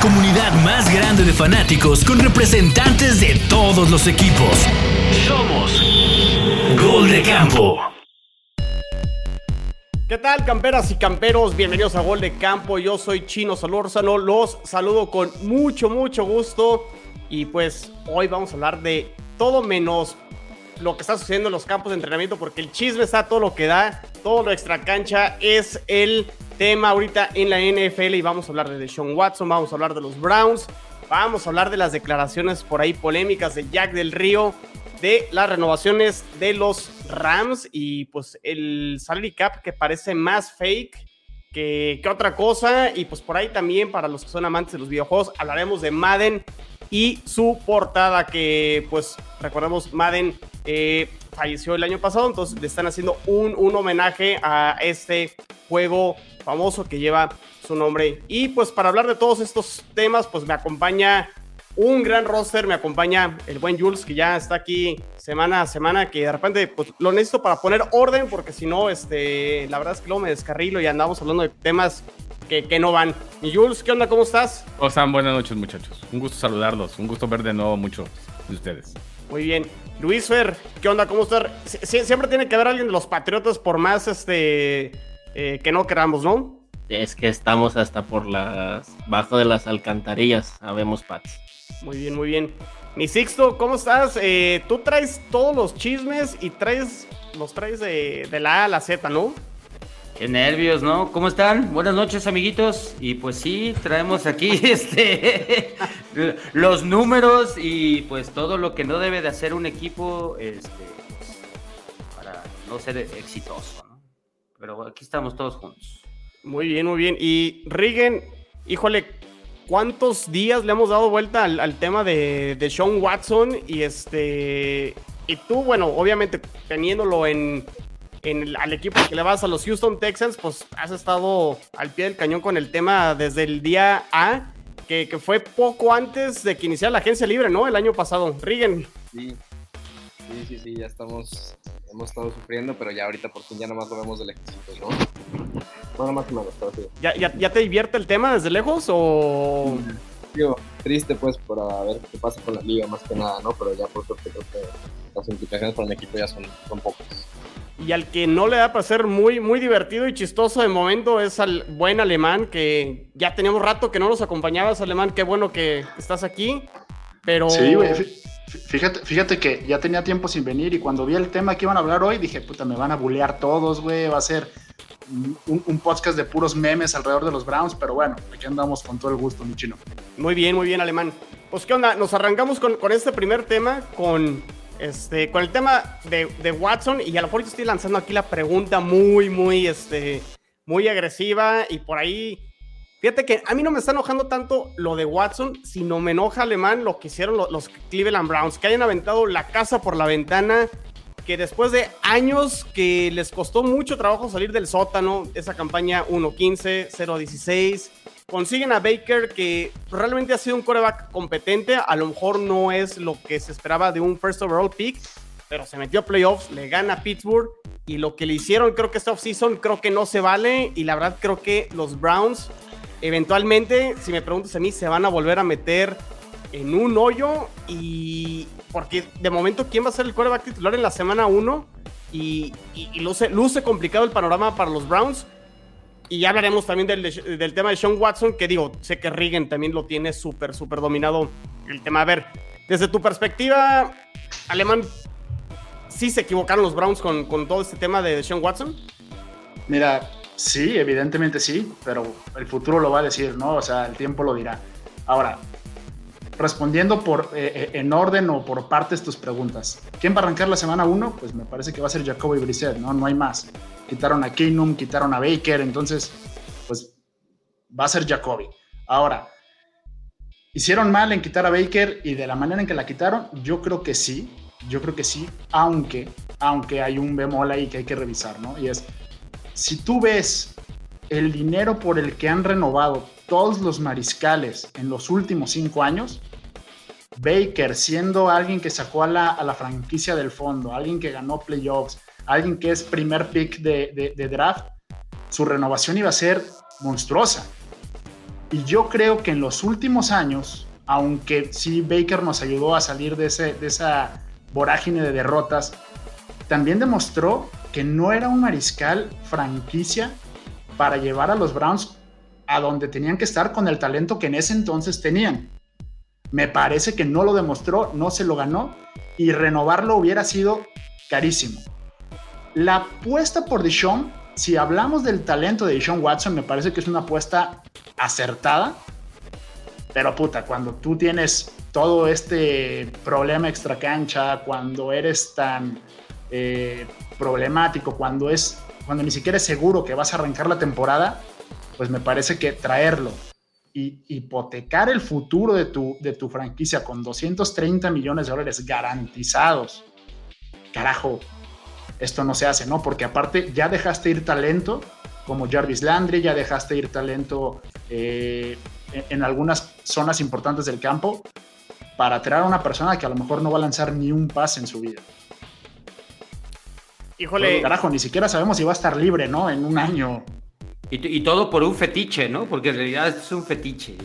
comunidad más grande de fanáticos con representantes de todos los equipos. Somos Gol de Campo. ¿Qué tal, camperas y camperos? Bienvenidos a Gol de Campo. Yo soy Chino Solórzano. Los saludo con mucho, mucho gusto. Y pues hoy vamos a hablar de todo menos lo que está sucediendo en los campos de entrenamiento, porque el chisme está todo lo que da, todo lo extra cancha es el tema ahorita en la NFL y vamos a hablar de Deshaun Watson, vamos a hablar de los Browns, vamos a hablar de las declaraciones por ahí polémicas de Jack del Río, de las renovaciones de los Rams y pues el salary cap que parece más fake que, que otra cosa. Y pues por ahí también para los que son amantes de los videojuegos hablaremos de Madden y su portada que pues recordemos Madden eh, falleció el año pasado, entonces le están haciendo un, un homenaje a este juego famoso que lleva su nombre. Y pues para hablar de todos estos temas, pues me acompaña un gran roster, me acompaña el buen Jules, que ya está aquí semana a semana, que de repente pues, lo necesito para poner orden, porque si no, este, la verdad es que luego me descarrilo y andamos hablando de temas que, que no van. Y Jules, ¿qué onda? ¿Cómo estás? ¿Cómo están? Buenas noches, muchachos. Un gusto saludarlos, un gusto ver de nuevo muchos de ustedes. Muy bien. Luis Fer, ¿qué onda? ¿Cómo estás? Sie siempre tiene que haber alguien de los Patriotas por más este eh, que no queramos, ¿no? Es que estamos hasta por las bajo de las alcantarillas, sabemos Pats. Muy bien, muy bien. Mi Sixto, ¿cómo estás? Eh, tú traes todos los chismes y traes los traes de, de la A a la Z, ¿no? Qué nervios, ¿no? ¿Cómo están? Buenas noches, amiguitos. Y pues sí, traemos aquí este los números y pues todo lo que no debe de hacer un equipo este, para no ser exitoso, ¿no? Pero aquí estamos todos juntos. Muy bien, muy bien. Y Rigen, híjole, ¿cuántos días le hemos dado vuelta al, al tema de, de Sean Watson? Y este. Y tú, bueno, obviamente teniéndolo en, en el, al equipo que le vas a los Houston Texans, pues has estado al pie del cañón con el tema desde el día A, que, que fue poco antes de que iniciara la agencia libre, ¿no? El año pasado. Rigen. Sí, sí, sí, sí, ya estamos, hemos estado sufriendo, pero ya ahorita por fin ya nomás lo vemos de lejecitos, ¿no? Bueno, más o menos, pero sí. ¿Ya, ya, ya te divierte el tema desde lejos o...? Digo, triste pues para ver qué pasa con la liga más que nada, ¿no? Pero ya por suerte creo que las implicaciones para el equipo ya son, son pocas. Y al que no le da para ser muy, muy divertido y chistoso de momento es al buen alemán, que ya teníamos rato que no nos acompañabas, alemán. Qué bueno que estás aquí. Pero. Sí, güey. Fíjate, fíjate que ya tenía tiempo sin venir y cuando vi el tema que iban a hablar hoy, dije, puta, me van a bullear todos, güey. Va a ser un, un, podcast de puros memes alrededor de los Browns, pero bueno, aquí andamos con todo el gusto, mi chino. Muy bien, muy bien, alemán. Pues, ¿qué onda? Nos arrancamos con, con este primer tema, con este, con el tema de, de, Watson, y a lo mejor estoy lanzando aquí la pregunta muy, muy, este, muy agresiva, y por ahí, fíjate que a mí no me está enojando tanto lo de Watson, sino me enoja alemán lo que hicieron los, los Cleveland Browns, que hayan aventado la casa por la ventana, que después de años que les costó mucho trabajo salir del sótano, esa campaña 1-15, 0-16, consiguen a Baker que realmente ha sido un coreback competente, a lo mejor no es lo que se esperaba de un first overall pick, pero se metió a playoffs, le gana a Pittsburgh y lo que le hicieron creo que esta offseason creo que no se vale y la verdad creo que los Browns eventualmente, si me preguntas a mí, se van a volver a meter en un hoyo y porque de momento quién va a ser el coreback titular en la semana 1 y, y, y luce, luce complicado el panorama para los Browns. Y ya hablaremos también del, del, tema de Sean Watson, que digo, sé que Regan también lo tiene súper, súper dominado el tema. A ver, desde tu perspectiva, Alemán, ¿sí se equivocaron los Browns con, con todo este tema de Sean Watson? Mira, sí, evidentemente sí, pero el futuro lo va a decir, ¿no? O sea, el tiempo lo dirá. Ahora, respondiendo por, eh, en orden o por partes tus preguntas. ¿Quién va a arrancar la semana 1? Pues me parece que va a ser Jacoby Brissett, ¿no? No hay más. Quitaron a Keenum, quitaron a Baker, entonces, pues va a ser Jacoby. Ahora, ¿hicieron mal en quitar a Baker y de la manera en que la quitaron? Yo creo que sí, yo creo que sí, aunque, aunque hay un bemol ahí que hay que revisar, ¿no? Y es, si tú ves el dinero por el que han renovado todos los mariscales en los últimos cinco años, Baker siendo alguien que sacó a la, franquicia del fondo, alguien que ganó playoffs, alguien que es primer pick de, de, de, draft, su renovación iba a ser monstruosa. Y yo creo que en los últimos años, aunque sí Baker nos ayudó a salir de, ese, de esa vorágine de derrotas, también demostró que no era un mariscal franquicia para llevar a los Browns a donde tenían que estar con el talento que en ese entonces tenían. Me parece que no lo demostró, no se lo ganó y renovarlo hubiera sido carísimo. La apuesta por Deshaun, si hablamos del talento de Deshaun Watson, me parece que es una apuesta acertada. Pero puta, cuando tú tienes todo este problema extra cancha, cuando eres tan eh, problemático, cuando es cuando ni siquiera es seguro que vas a arrancar la temporada, pues me parece que traerlo y hipotecar el futuro de tu, de tu franquicia con 230 millones de dólares garantizados, carajo, esto no se hace, ¿no? Porque aparte ya dejaste ir talento como Jarvis Landry, ya dejaste ir talento eh, en, algunas zonas importantes del campo para traer a una persona que a lo mejor no va a lanzar ni un pase en su vida. Híjole. carajo, ni siquiera sabemos si va a estar libre, ¿no? En un año. Y, todo por un fetiche, ¿no? Porque en realidad es un fetiche.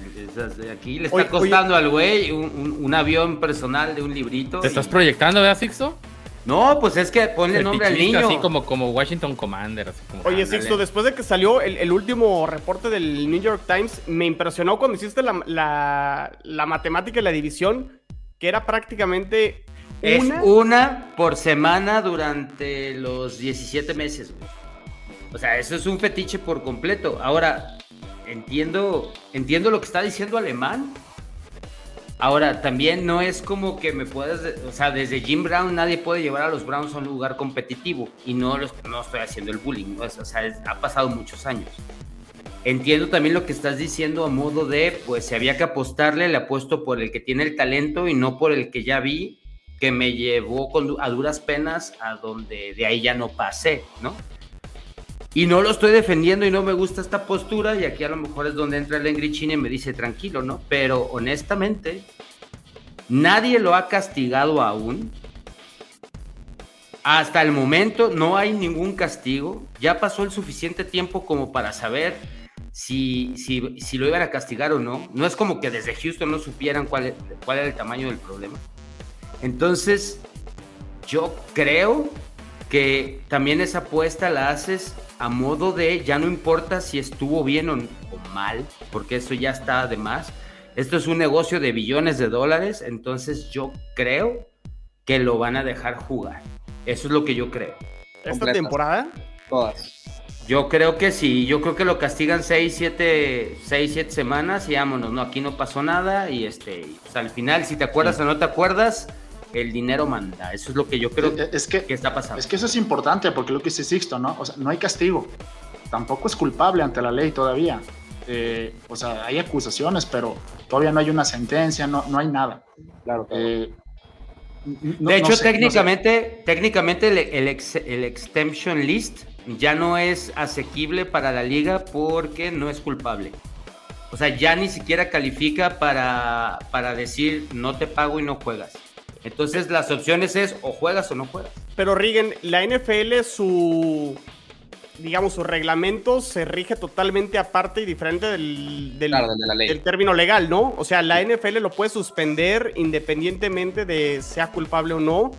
Aquí le está costando al güey un, avión personal de un librito. ¿Te estás proyectando, verdad, Sixto? No, pues es que ponle nombre al niño. Así como, como Washington Commander. Oye, Sixto, después de que salió el, último reporte del New York Times, me impresionó cuando hiciste la, la matemática y la división, que era prácticamente es una por semana durante los 17 meses, O sea, eso es un fetiche por completo. Ahora, entiendo, entiendo lo que está diciendo Alemán. Ahora, también no es como que me puedas, o sea, desde Jim Brown nadie puede llevar a los Browns a un lugar competitivo y no, no estoy haciendo el bullying, o sea, ha pasado muchos años. Entiendo también lo que estás diciendo a modo de, pues si había que apostarle, le apuesto por el que tiene el talento y no por el que ya vi que me llevó a duras penas a donde de ahí ya no pasé, ¿no? Y no lo estoy defendiendo y no me gusta esta postura y aquí a lo mejor es donde entra el Engrichine y me dice tranquilo, ¿no? Pero honestamente, nadie lo ha castigado aún. Hasta el momento no hay ningún castigo. Ya pasó el suficiente tiempo como para saber si, si, si lo iban a castigar o no. No es como que desde Houston no supieran cuál, cuál era el tamaño del problema. Entonces, yo creo que también esa apuesta la haces a modo de ya no importa si estuvo bien o, mal, porque eso ya está de más. Esto es un negocio de billones de dólares, entonces yo creo que lo van a dejar jugar. Eso es lo que yo creo. ¿Esta temporada? Todas. Yo creo que sí, yo creo que lo castigan 6, 7, 6, 7 semanas y vámonos, no, aquí no pasó nada y este, pues, al final si te acuerdas o no te acuerdas, el dinero manda. Eso es lo que yo creo es que, está pasando. Es que eso es importante porque lo que dice Sixto, ¿no? O sea, no hay castigo. Tampoco es culpable ante la ley todavía. Eh, o sea, hay acusaciones, pero todavía no hay una sentencia, no, no hay nada. Claro. Eh, de hecho, técnicamente, técnicamente el, el, el extension list ya no es asequible para la liga porque no es culpable. O sea, ya ni siquiera califica para, para decir no te pago y no juegas. Entonces las opciones es o juegas o no juegas. Pero Rigen, la NFL su digamos su reglamento se rige totalmente aparte y diferente del, del, término legal, ¿no? O sea, la NFL lo puede suspender independientemente de sea culpable o no,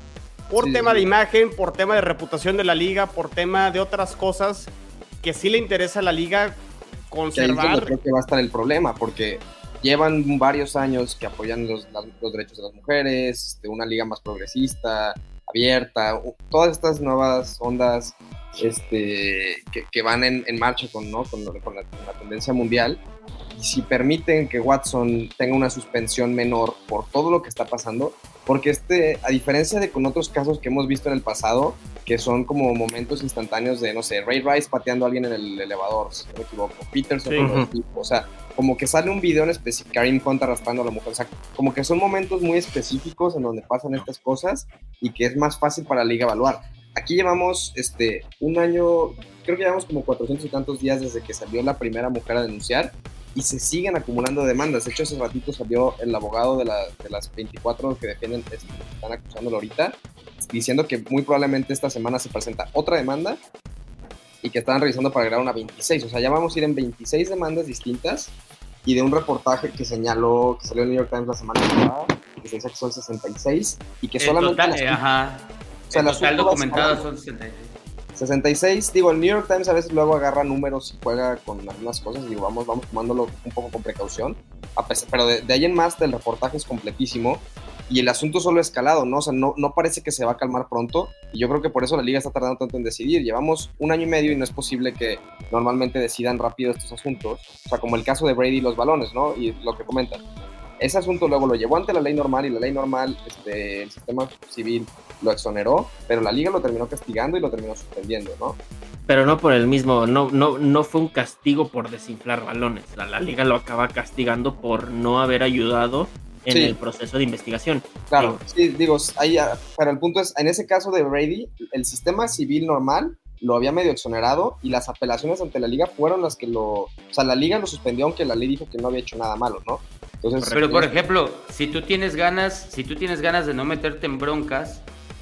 por tema de imagen, por tema de reputación de la liga, por tema de otras cosas que sí le interesa a la liga conservar. creo que va a estar el problema, porque llevan varios años que apoyan los, derechos de las mujeres, este, una liga más progresista, abierta, todas estas nuevas ondas este, que, van en, marcha con, ¿no? con, la, tendencia mundial. Y si permiten que Watson tenga una suspensión menor por todo lo que está pasando, porque este, a diferencia de con otros casos que hemos visto en el pasado, que son como momentos instantáneos de, no sé, Ray Rice pateando a alguien en el elevador, si no me equivoco, Peterson, o sea, como que sale un video en específico, Karim Hunt arrastrando a la mujer, o sea, como que son momentos muy específicos en donde pasan estas cosas y que es más fácil para la liga evaluar. Aquí llevamos este, un año, creo que llevamos como 400 y tantos días desde que salió la primera mujer a denunciar y se siguen acumulando demandas. De hecho, hace ratito salió el abogado de, de las 24 que defienden, están acusándolo ahorita, diciendo que muy probablemente esta semana se presenta otra demanda y que estaban revisando para agregar una 26. O sea, ya vamos a ir en 26 demandas distintas y de un reportaje que señaló, que salió en el New York Times la semana pasada, que se dice que son 66 y que El solamente total, las- eh, ajá. o sea, el las total son 66. 66, digo, el New York Times a veces luego agarra números y juega con algunas cosas, digo, vamos, vamos tomándolo un poco con precaución, a pesar- pero de, de ahí en más el reportaje es completísimo y el asunto solo ha escalado, ¿no? O sea, no, no parece que se va a calmar pronto y yo creo que por eso la liga está tardando tanto en decidir. Llevamos un año y medio y no es posible que normalmente decidan rápido estos asuntos, o sea, como el caso de Brady y los balones, ¿no? Y lo que comentan. Ese asunto luego lo llevó ante la ley normal y la ley normal, este, el sistema civil lo exoneró, pero la liga lo terminó castigando y lo terminó suspendiendo, ¿no? Pero no por el mismo, no, no, no fue un castigo por desinflar balones. La, la liga lo acaba castigando por no haber ayudado en Sí. el proceso de investigación. Claro, Digo, sí, digo, ahí, ah, pero el punto es, en ese caso de Brady, el sistema civil normal lo había medio exonerado y las apelaciones ante la liga fueron las que lo, o sea, la liga lo suspendió aunque la ley dijo que no había hecho nada malo, ¿no? Entonces, Pero por ejemplo, si tú tienes ganas, si tú tienes ganas de no meterte en broncas,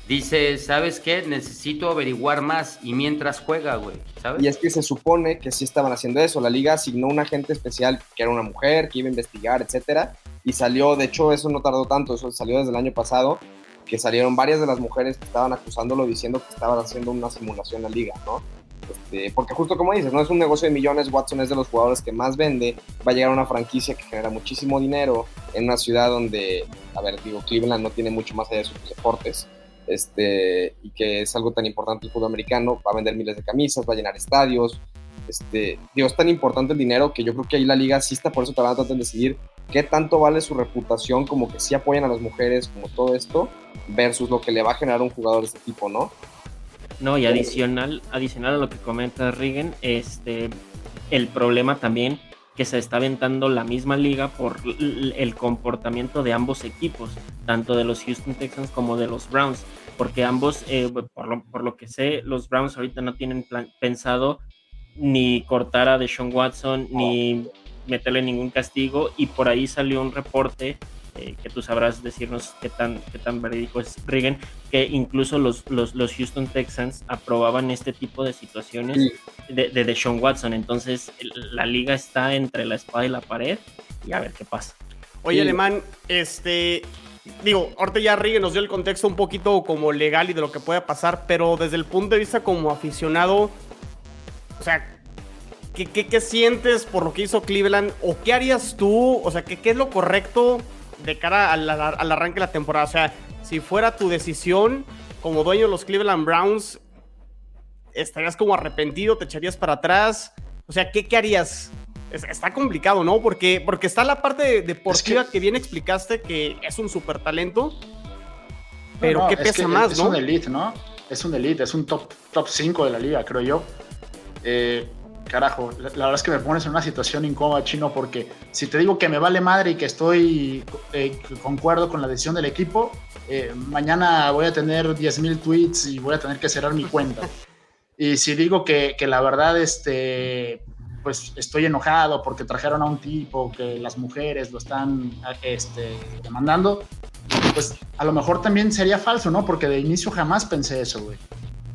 dices, ¿sabes qué? Necesito averiguar más y mientras juega, güey, ¿sabes? Y es que se supone que sí estaban haciendo eso. La liga asignó un agente especial que era una mujer, que iba a investigar, etcétera. Y salió, de hecho, eso no tardó tanto, eso salió desde el año pasado, que salieron varias de las mujeres que estaban acusándolo diciendo que estaban haciendo una simulación en la liga, ¿no? Este, porque justo como dices, no es un negocio de millones, Watson es de los jugadores que más vende, va a llegar a una franquicia que genera muchísimo dinero en una ciudad donde, a ver, digo, Cleveland no tiene mucho más allá de sus deportes, este, y que es algo tan importante el fútbol americano, va a vender miles de camisas, va a llenar estadios, este, digo, es tan importante el dinero que yo creo que ahí la liga está por eso tratando de decidir qué tanto vale su reputación, como que sí apoyan a las mujeres, como todo esto, versus lo que le va a generar un jugador de este tipo, ¿no? No, y adicional, adicional a lo que comenta Regan, este, el problema también que se está aventando la misma liga por el comportamiento de ambos equipos, tanto de los Houston Texans como de los Browns, porque ambos, eh, por, lo, por lo que sé, los Browns ahorita no tienen pensado ni cortar a Deshaun Watson, ni meterle ningún castigo, y por ahí salió un reporte eh, que tú sabrás decirnos qué tan, qué tan verídico es Regan, que incluso los, los, los Houston Texans aprobaban este tipo de situaciones Sí. de, de Deshaun Watson. Entonces, la liga está entre la espada y la pared y a ver qué pasa. Oye, Sí. Alemán, este. Digo, ahorita ya Rigue nos dio el contexto un poquito como legal y de lo que puede pasar, pero desde el punto de vista como aficionado, o sea, ¿qué, qué, qué sientes por lo que hizo Cleveland? ¿O qué harías tú? O sea, ¿qué, qué es lo correcto de cara al, arranque de la temporada? O sea, si fuera tu decisión como dueño de los Cleveland Browns, ¿estarías como arrepentido? ¿Te echarías para atrás? O sea, ¿qué, qué harías? Es- está complicado, ¿no? Porque, porque está la parte de- deportiva Es que... bien explicaste que es un super talento. Pero No, no, ¿qué es pesa que más, es no? un elite, ¿no? Es un elite, es un top, top 5 de la liga, creo yo. Eh, carajo, la, la verdad es que me pones en una situación incómoda, chino, porque si te digo que me vale madre y que estoy, eh, concuerdo con la decisión del equipo, eh, mañana voy a tener 10.000 tweets y voy a tener que cerrar mi cuenta. Y si digo que, que la verdad, este, pues estoy enojado porque trajeron a un tipo que las mujeres lo están este, demandando, pues a lo mejor también sería falso, ¿no? Porque de inicio jamás pensé eso, güey.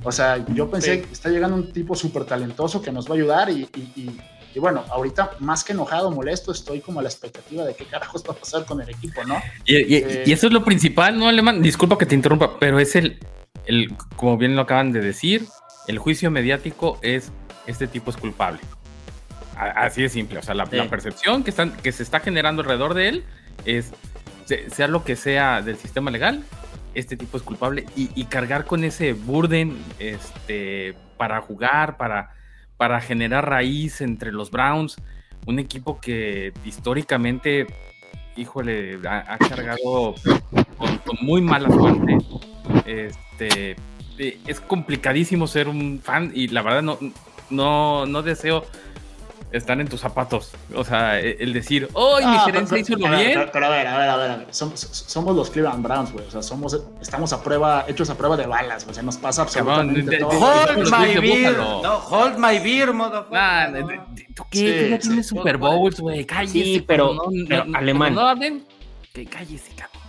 O sea, yo pensé Sí. que está llegando un tipo súper talentoso que nos va a ayudar y, y- y- y bueno, ahorita más que enojado, molesto, estoy como a la expectativa de qué carajos va a pasar con el equipo, ¿no? Y, Eh. eso es lo principal, ¿no, Alemán? Disculpa que te interrumpa, pero es el, el, como bien lo acaban de decir, el juicio mediático es, este tipo es culpable. Así de simple, o sea, la, Sí. la percepción que, están, que se está generando alrededor de él es, se- sea lo que sea del sistema legal, este tipo es culpable y, cargar con ese burden este, para jugar, para, para generar raíz entre los Browns, un equipo que históricamente, híjole, ha, cargado con, con muy mala suerte. Este, eh, es complicadísimo ser un fan y la verdad no, no, no deseo estar en tus zapatos. O sea, e- el decir, ¡oh, mi Ah, gerencia pero- hizo lo bien! Pero, pero a ver, a ver, a ver, a ver. Som- somos los Cleveland Browns, güey. O sea, somos, estamos a prueba, hechos a prueba de balas, güey. Se nos pasa absolutamente de- de- todo. Hold my beer. No, hold my beer, motherfucker. Nah, No. ¿Tú qué? Sí, Tú ya sí. tienes Super Bowls, güey. Cállese. Sí, pero- no, pero no- alemán. cuando no hablen, que cállese, cabrón.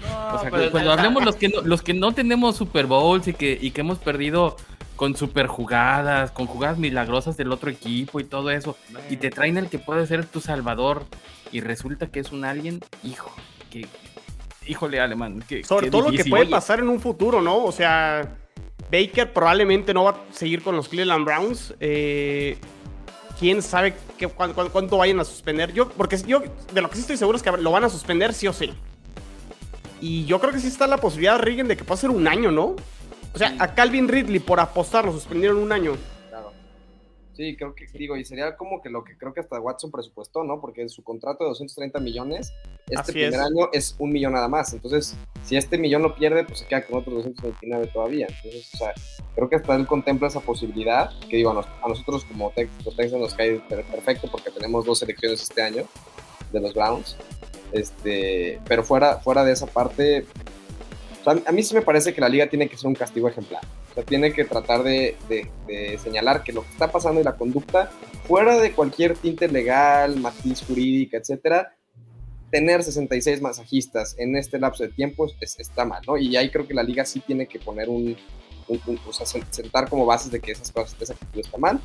No, O sea, pero- cuando hablemos los que, no, los que no tenemos Super Bowls y que, y que hemos perdido con super jugadas, con jugadas milagrosas del otro equipo y todo eso. Y te traen el que puede ser tu salvador y resulta que es un alien, hijo, que híjole, alemán. Que, Sobre todo lo que puede pasar en un futuro, ¿no? O sea, Baker probablemente no va a seguir con los Cleveland Browns. Eh, quién sabe qué, cuánto, vayan a suspender. Yo, porque yo de lo que sí estoy seguro es que lo van a suspender sí o sí. Y yo creo que sí está la posibilidad, Regan, de que pueda ser un año, ¿no? O sea, a Calvin Ridley por apostar lo suspendieron un año. Sí, creo que, digo, y sería como que lo que creo que hasta Watson presupuestó, ¿no? Porque su contrato de 230 millones, este primer año es un millón nada más. Entonces, si este millón lo pierde, pues se queda con otros 229 todavía. Entonces, o sea, creo que hasta él contempla esa posibilidad, que digo, a, nosotros como los Texans nos cae perfecto porque tenemos dos selecciones este año de los Browns. Este, pero fuera, fuera de esa parte, a mí sí me parece que la liga tiene que ser un castigo ejemplar. O sea, tiene que tratar de, señalar que lo que está pasando y la conducta, fuera de cualquier tinte legal, matiz jurídica, etcétera, tener 66 masajistas en este lapso de tiempo está mal, ¿no? Y ahí creo que la liga sí tiene que poner un, o sea, sentar como bases de que esas cosas, esa actitud está mal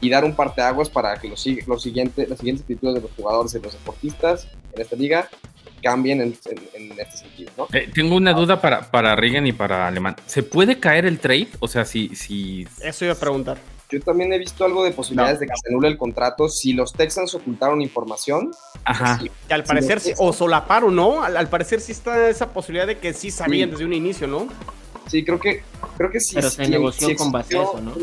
y dar un parteaguas para que los, los siguientes, las siguientes actitudes de los jugadores y los deportistas en esta liga cambien en, este sentido. ¿no? Eh, tengo una duda para, para Reagan y para Alemán. ¿Se puede caer el trade? O sea, si... si... Eso iba a preguntar. Yo también he visto algo de posibilidades de que se anule el contrato si los Texans ocultaron información. Ajá. Pues que al parecer, o solaparon, ¿no? Al, parecer sí está esa posibilidad de que sí sabían desde un inicio, ¿no? Sí, creo que, creo que sí. Pero se negoció con base a eso, ¿no?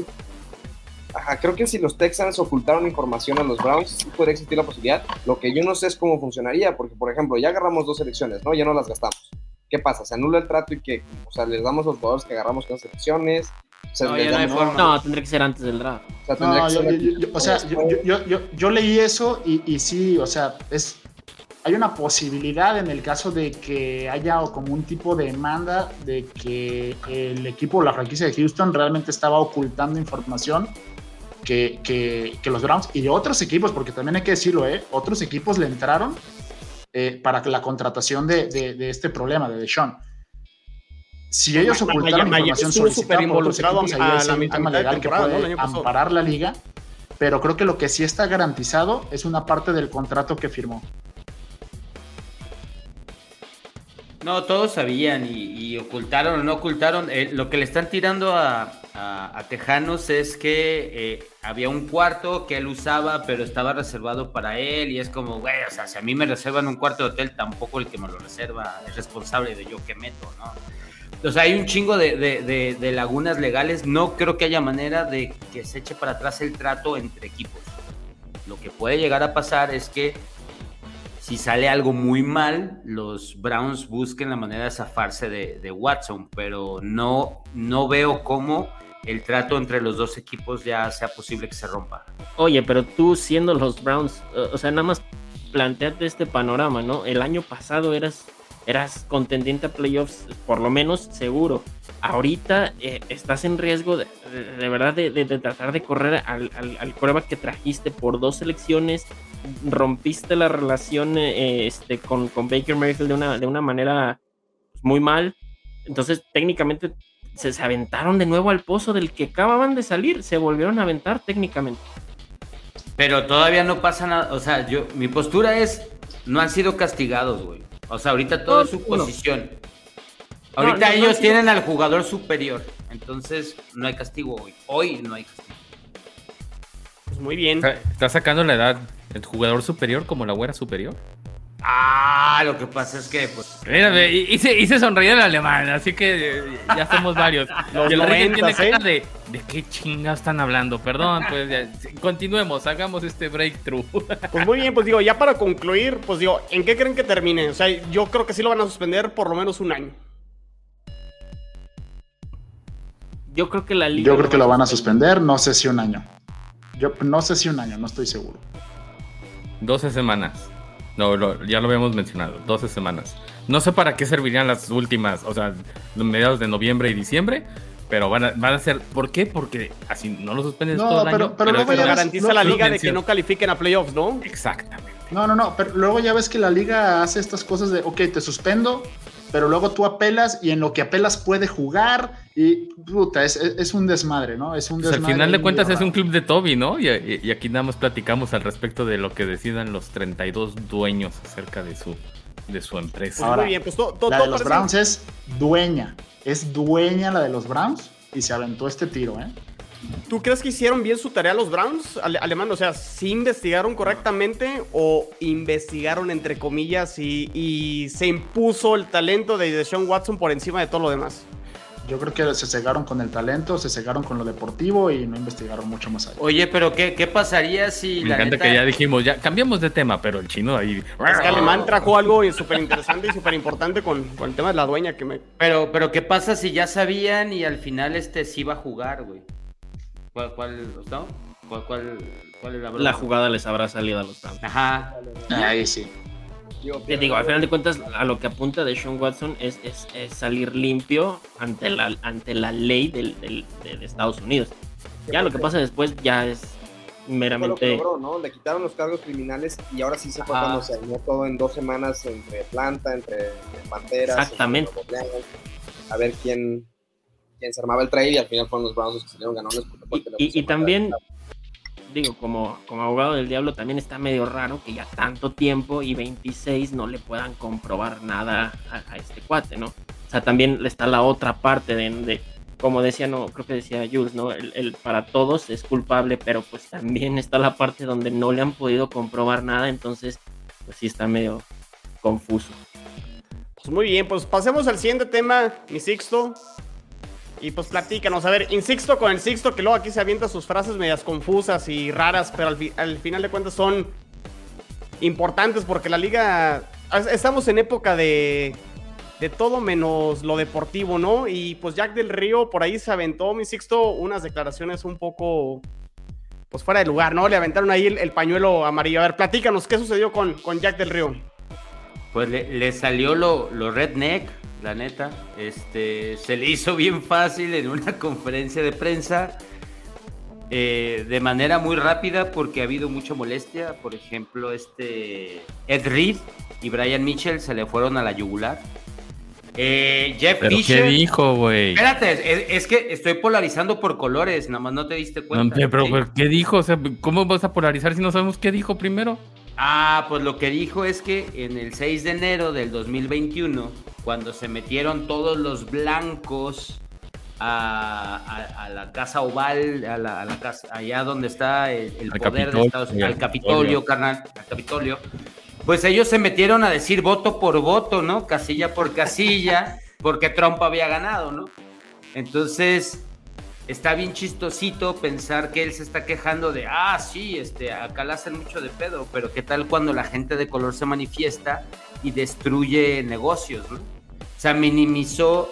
Ajá, creo que si los Texans ocultaron información a los Browns, sí podría existir la posibilidad. Lo que yo no sé es cómo funcionaría, porque, por ejemplo, ya agarramos dos elecciones, ¿no? Ya no las gastamos. ¿Qué pasa? ¿Se anula el trato y que, o sea, les damos los jugadores que agarramos con las elecciones? no, tendría que ser antes del draft. O sea, yo, leí eso y, y sí, o sea, es hay una posibilidad en el caso de que haya como un tipo de demanda de que el equipo o la franquicia de Houston realmente estaba ocultando información que, los Browns y de otros equipos, porque también hay que decirlo, ¿eh? otros equipos le entraron eh, para la contratación de, de, este problema de Deshaun. Si ellos ocultaron información solicitada por otros equipos, ahí es un tema legal que puede amparar la liga, pero creo que lo que sí está garantizado es una parte del contrato que firmó. No, todos sabían y, ocultaron o no ocultaron. Eh, lo que le están tirando a, a, Tejanos es que eh, había un cuarto que él usaba, pero estaba reservado para él. Y es como, güey, o sea, si a mí me reservan un cuarto de hotel, tampoco el que me lo reserva es responsable de yo que meto, ¿no? O sea, hay un chingo de, de lagunas legales. No creo que haya manera de que se eche para atrás el trato entre equipos. Lo que puede llegar a pasar es que si sale algo muy mal, los Browns busquen la manera de zafarse de, Watson, pero no, no veo cómo el trato entre los dos equipos ya sea posible que se rompa. Oye, pero tú siendo los Browns, o sea, nada más planteate este panorama, ¿no? El año pasado eras, eras contendiente a playoffs, por lo menos seguro. Ahorita eh, estás en riesgo de, verdad de, tratar de correr al, al, prueba que trajiste por dos selecciones rompiste la relación eh, este, con, Baker Mayfield de una, de una manera pues, muy mal. Entonces, técnicamente, se, aventaron de nuevo al pozo del que acababan de salir. Se volvieron a aventar técnicamente. Pero todavía no pasa nada. O sea, yo, mi postura es, no han sido castigados, güey. O sea, ahorita todo es su posición. Ahorita ellos tienen al jugador superior. Entonces, no hay castigo hoy. Hoy no hay castigo. Pues muy bien. Está sacando la edad ¿El jugador superior como la güera superior? Ah, lo que pasa es que, pues. Mírame, hice, hice sonreír al alemán, así que eh, ya somos varios. Los y tiene cara de, de qué chinga están hablando. Perdón, pues ya, continuemos, hagamos este breakthrough. Pues muy bien, pues digo, ya para concluir, pues digo, ¿en qué creen que termine? O sea, yo creo que sí lo van a suspender por lo menos un año. Yo creo que la liga. Yo creo que lo van a suspender, no sé si un año. Yo no sé si un año, no estoy seguro. 12 semanas. No, ya lo habíamos mencionado, 12 semanas. No sé para qué servirían las últimas, o sea, mediados de noviembre y diciembre, pero van a, van a ser. ¿Por qué? Porque así no lo suspendes todo el año. Pero, luego garantiza la liga de que no califiquen a playoffs, ¿no? Exactamente. No, no, no, pero luego ya ves que la liga hace estas cosas de, ok, te suspendo, pero luego tú apelas y en lo que apelas puede jugar Y puta, es, es, un desmadre, ¿no? Es un pues desmadre. al final de cuentas es un club de Toby, ¿no? Y, y, aquí nada más platicamos al respecto de lo que decidan los 32 dueños acerca de su, de su empresa. Ahora, Muy bien, pues todo, todo, la de los parece- Browns es dueña. Es dueña la de los Browns y se aventó este tiro, ¿eh? ¿Tú crees que hicieron bien su tarea los Browns, Ale- Alemán? O sea, ¿sí investigaron correctamente o investigaron entre comillas y, y se impuso el talento de Deshaun Watson por encima de todo lo demás? Yo creo que se cegaron con el talento, se cegaron con lo deportivo y no investigaron mucho más allá. Oye, pero ¿qué, qué pasaría si Me la encanta neta- que ya dijimos, ya cambiamos de tema, pero el chino ahí. Es que Alemán trajo algo súper interesante y súper importante con, con el tema de la dueña que me... Pero, pero ¿qué pasa si ya sabían y al final este sí va a jugar, güey? ¿Cuál, cuál, no? ¿Cuál, cuál, cuál es la broma? La jugada les habrá salido a los Browns. Ajá. Ahí sí. Te digo, al final de cuentas, a lo que apunta de Sean Watson es, es- es salir limpio ante la, ante la ley del, del- de, Estados Unidos. Ya lo que pasa después ya es fue lo que meramente... logró, ¿no? Le quitaron los cargos criminales y ahora sí se fue cuando se armó todo en dos semanas entre Atlanta, entre Panteras. Exactamente. entre a ver quién, quién se armaba el trade y al final fueron los Browns los que salieron ganones. Y, y- y también, digo, como, como abogado del diablo, también está medio raro que ya tanto tiempo y 26 no le puedan comprobar nada a, este cuate, ¿no? O sea, también está la otra parte de, de- como decía, no, creo que decía Jules, ¿no? El, el para todos es culpable, pero pues también está la parte donde no le han podido comprobar nada, entonces, pues sí está medio confuso. Pues muy bien, pues pasemos al siguiente tema, mi Sixto. Y pues platícanos, a ver, insisto con el Sixto que luego aquí se avienta sus frases medias confusas y raras, pero al, fi- al final de cuentas son importantes porque la liga... es- Estamos en época de, de todo menos lo deportivo, ¿no? Y pues Jack del Río por ahí se aventó, mi Sixto, unas declaraciones un poco... Pues fuera de lugar, ¿no? Le aventaron ahí el, el pañuelo amarillo. A ver, platícanos, ¿qué sucedió con, con Jack del Río? Pues le, le salió lo, lo redneck, la neta. Este, se le hizo bien fácil en una conferencia de prensa. eh, de manera muy rápida porque ha habido mucha molestia. Por ejemplo, este Ed Reed y Brian Mitchell se le fueron a la yugular. Eh, Jeff ¿Pero Fisher. qué dijo, güey? Espérate, es, es que estoy polarizando por colores, nada más no te diste No, cuenta. pero, ¿sí? pero, ¿qué dijo? O sea, ¿cómo vas a polarizar si no sabemos qué dijo primero? Ah, pues lo que dijo es que en el 6 de enero del 2021, cuando se metieron todos los blancos a, a- a la casa oval, a la, a la casa, allá donde está el, poder de Estados Unidos, al Capitolio. carnal, al Capitolio, pues ellos se metieron a decir voto por voto, ¿no? Casilla por casilla, porque Trump había ganado, ¿no? Entonces, está bien chistosito pensar que él se está quejando de, ah, sí, este, acá la hacen mucho de pedo, pero ¿qué tal cuando la gente de color se manifiesta y destruye negocios, ¿no? O sea, minimizó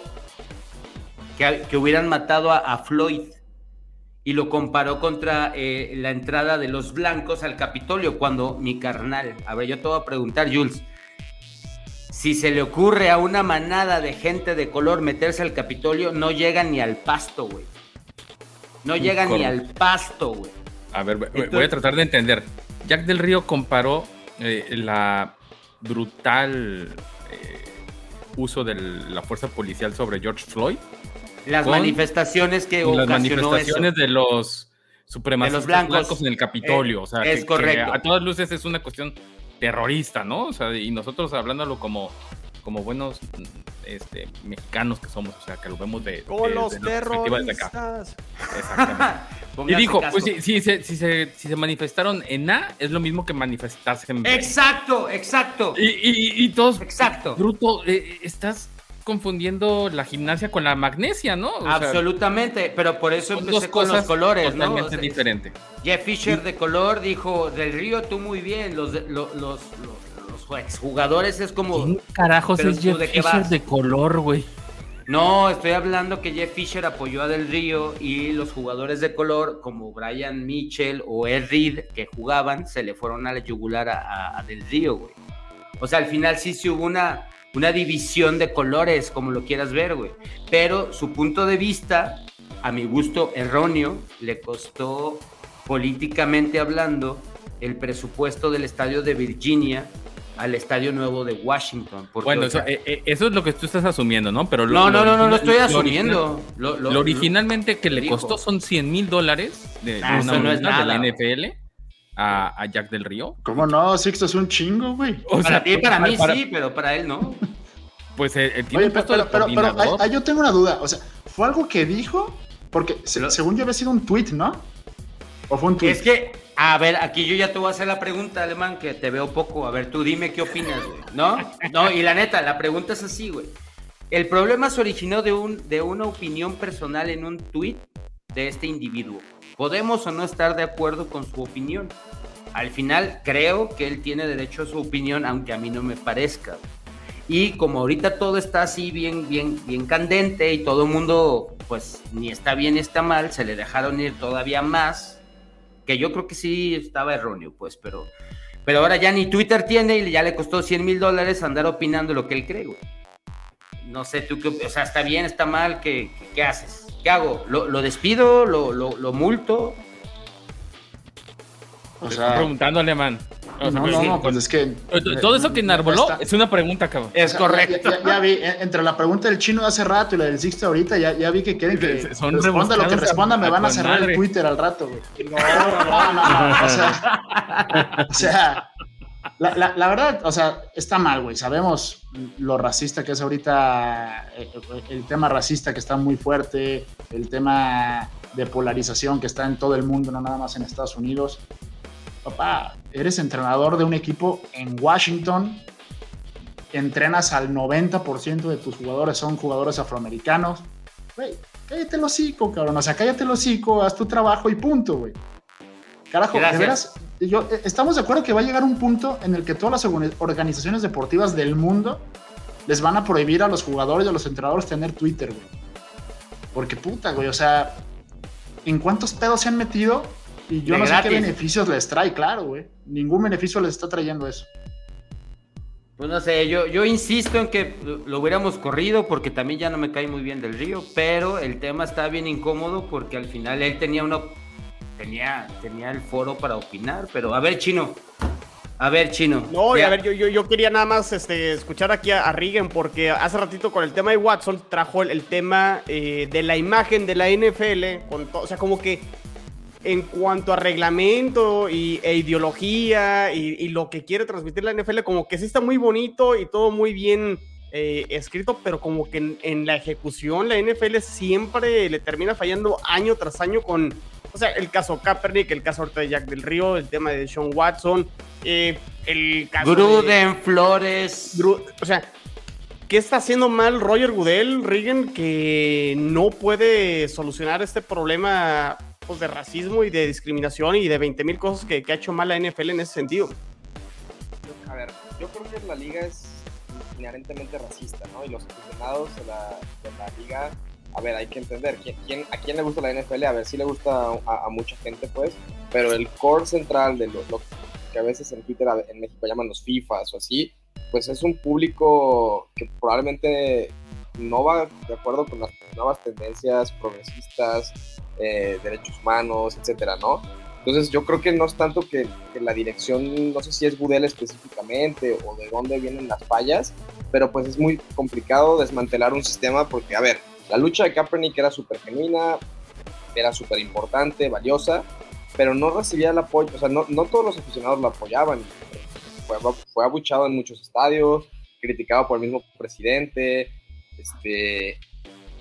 que, que hubieran matado a, a Floyd y lo comparó contra eh, la entrada de los blancos al Capitolio, cuando mi carnal, a ver, yo te voy a preguntar, Jules, si se le ocurre a una manada de gente de color meterse al Capitolio, no llegan ni al pasto, güey. No llegan ni al pasto, güey. A ver, voy- a tratar de entender. Jack del Río comparó eh, la brutal eh, uso de la fuerza policial sobre George Floyd Las manifestaciones que con las ocasionó manifestaciones eso. de los supremacistas De los blancos. blancos. en el Capitolio. Eh, o sea, es que- que correcto. a todas luces es una cuestión terrorista, ¿no? O sea, y nosotros hablándolo como, como buenos este, mexicanos que somos, o sea, que lo vemos de, Con de- los de terroristas. Y dijo, caso. pues si, si se, si, se, si se manifestaron en A, es lo mismo que manifestarse en B. Exacto, exacto. Y, y, y todos, Exacto. Bruto, eh, estás confundiendo la gimnasia con la magnesia, ¿no? O sea, Absolutamente, pero por eso empecé dos con los cosas colores, ¿no? totalmente O sea, diferentes. Jeff Fisher de color dijo, del Río tú muy bien, los, los, los, los exjugadores es como... ¿Quién carajos es Jeff de Fisher de color, güey? No, estoy hablando que Jeff Fisher apoyó a Del Río y los jugadores de color como Brian Mitchell o Ed Reed que jugaban se le fueron a la yugular a, a- a Del Río, güey. O sea, al final sí se hubo una, una división de colores, como lo quieras ver, güey. Pero su punto de vista, a mi gusto erróneo, le costó políticamente hablando el presupuesto del estadio de Virginia al estadio nuevo de Washington. porque, Bueno, o eso, sea, eh, eh, eso es lo que tú estás asumiendo, ¿no? Pero lo- no, lo no, no, no, no original- estoy lo asumiendo. Lo, original- lo- Lo originalmente que le dijo. costó son 100 mil dólares de, Ah, una eso no es unidad de la. NFL a, a Jack del Río. ¿Cómo no? Sixto es un chingo, güey. O Para sea, ti para mí para- sí, pero para él no. Pues eh, él tiene Oye, pero, pero, pero, pero, ahí- ahí yo tengo una duda. O sea, ¿fue algo que dijo? Porque se- Lo- según yo había sido un tweet, ¿no? ¿O fue un tweet? Es que, a ver, aquí yo ya te voy a hacer la pregunta, Alemán, que te veo poco. A ver, tú dime qué opinas, güey. ¿No? No, y la neta, la pregunta es así, güey. El problema se originó de, un, de una opinión personal en un tweet de este individuo. Podemos o no estar de acuerdo con su opinión. Al final, creo que él tiene derecho a su opinión, aunque a mí no me parezca. Y como ahorita todo está así bien, bien, bien candente y todo el mundo, pues, ni está bien ni está mal, se le dejaron ir todavía más que yo creo que sí estaba erróneo, pues, pero, pero ahora ya ni Twitter tiene y ya le costó 100 mil dólares andar opinando lo que él cree, güey. No sé, tú qué, o sea, está bien, está mal, ¿qué, qué, qué haces? ¿Qué hago? ¿Lo, lo despido? ¿Lo, lo, lo multo? O sea, estoy preguntando, Alemán. No, pues, no, no, pues es que... Todo eso que enarboló Está- es una pregunta, cabrón. Es correcto. Ya, ya- ya vi, eh, entre la pregunta del chino de hace rato y la del Sixto ahorita, ya, ya vi que quieren que Son responda lo que responda, me van a cerrar madre. el Twitter al rato, güey. No, no, no, no, no, o sea, o sea, la, la- la verdad, o sea, está mal, güey. Sabemos lo racista que es ahorita, eh, el tema racista que está muy fuerte, el tema de polarización que está en todo el mundo, no nada más en Estados Unidos. Papá, eres entrenador de un equipo en Washington, entrenas al 90% de tus jugadores son jugadores afroamericanos. Güey, cállate el hocico, cabrón. O sea, cállate el hocico, haz tu trabajo y punto, güey. Carajo, Gracias. de veras, yo, eh, estamos de acuerdo que va a llegar un punto en el que todas las organ- organizaciones deportivas del mundo les van a prohibir a los jugadores y a los entrenadores tener Twitter, güey. Porque puta, güey, o sea, ¿en cuántos pedos se han metido? Y yo De no sé qué beneficios les trae, claro, güey. Ningún beneficio les está trayendo eso. Pues no sé, yo, yo insisto en que lo, hubiéramos corrido porque también ya no me cae muy bien del río, pero el tema está bien incómodo porque al final él tenía una tenía, tenía el foro para opinar, pero a ver, chino. A ver, chino. No, y Ya- a ver, yo, yo, yo quería nada más este, escuchar aquí a, a Regan porque hace ratito con el tema de Watson trajo el, el tema eh, de la imagen de la NFL, con to- o sea, como que en cuanto a reglamento y, e ideología y, y lo que quiere transmitir la NFL, como que sí está muy bonito y todo muy bien eh, escrito, pero como que en, en la ejecución la NFL siempre le termina fallando año tras año con, o sea, el caso Kaepernick, el caso ahorita de Jack del Río, el tema de Sean Watson, eh, el caso de- Gruden, Flores. Gru- o sea, ¿qué está haciendo mal Roger Goodell, Regan, que no puede solucionar este problema pues, de racismo y de discriminación y de 20 mil cosas que, que ha hecho mal la NFL en ese sentido? A ver, yo creo que la liga es inherentemente racista, ¿no? Y los aficionados de la, de la liga, a ver, hay que entender, ¿quién, quién- ¿a quién le gusta la NFL? A ver, sí le gusta a, a mucha gente, pues, pero el core central de lo, lo que a veces en Twitter en México llaman los FIFAs o así, pues es un público que probablemente no va de acuerdo con las nuevas tendencias progresistas, eh, derechos humanos, etcétera, ¿no? Entonces yo creo que no es tanto que, la dirección, no sé si es Gudel específicamente o de dónde vienen las fallas, pero pues es muy complicado desmantelar un sistema porque, a ver, la lucha de Kaepernick era súper genuina, era súper importante, valiosa, pero no recibía el apoyo, o sea, no, no todos los aficionados lo apoyaban. Fue, abuchado en muchos estadios, criticado por el mismo presidente, este,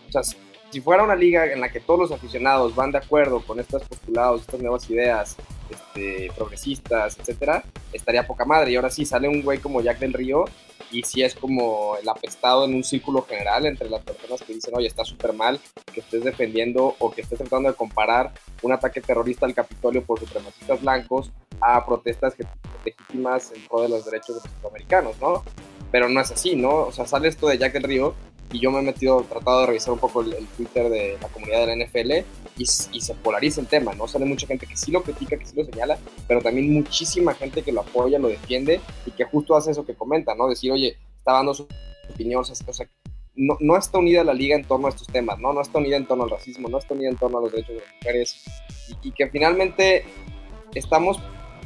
o si fuera una liga en la que todos los aficionados van de acuerdo con estos postulados, estas nuevas ideas este, progresistas, etcétera, estaría poca madre. Y ahora sí sale un güey como Jack del Río y sí es como el apestado en un círculo general entre las personas que dicen, oye, está súper mal que estés defendiendo o que estés tratando de comparar un ataque terrorista al Capitolio por supremacistas blancos a protestas legítimas en pro de los derechos de los afroamericanos, ¿no? Pero no es así, ¿no? O sea, sale esto de Jack del Río y yo me he metido, tratado de revisar un poco el, el Twitter de la comunidad de la NFL y, y se polariza el tema, ¿no? Sale mucha gente que sí lo critica, que sí lo señala, pero también muchísima gente que lo apoya, lo defiende y que justo hace eso que comenta, ¿no? Decir, oye, está dando su opinión, o sea, no, no está unida la liga en torno a estos temas, ¿no? No está unida en torno al racismo, no está unida en torno a los derechos de las mujeres y, y que finalmente estamos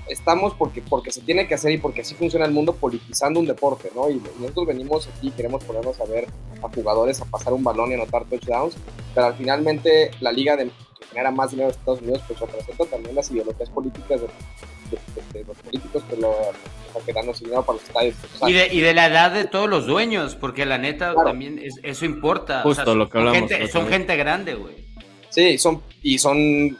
estamos porque, porque se tiene que hacer y porque así funciona el mundo politizando un deporte, ¿no? Y nosotros venimos aquí y queremos ponernos a ver a jugadores a pasar un balón y anotar touchdowns, pero al finalmente la liga de, que genera más dinero en Estados Unidos pues representa también las ideologías políticas de, de- de los políticos que, lo, o sea, que dan los dinero para los estadios. O sea, Y de, y de la edad de todos los dueños, porque la neta Claro. también es- eso importa. Justo lo que hablamos gente- son gente grande, güey. Sí, son, y son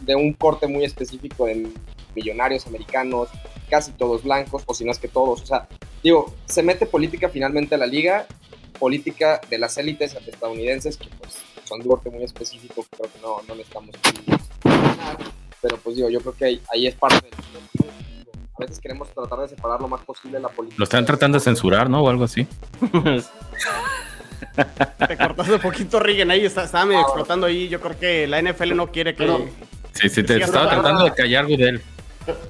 de un corte muy específico de millonarios americanos, casi todos blancos, o si no es que todos. O sea, digo, se mete política finalmente a la liga, política de las élites estadounidenses, que pues son de un corte muy específico, creo que no, no necesitamos mencionar. pero pues digo, yo creo que ahí, ahí es parte del... A veces queremos tratar de separar lo más posible la política. Lo están tratando de censurar, ¿no? O algo así. Te cortaste un poquito, Rigen, ahí está, estaba medio explotando ahí. Yo creo que la NFL no quiere que. Sí, sí, te estaba tratando de callar, Gudel.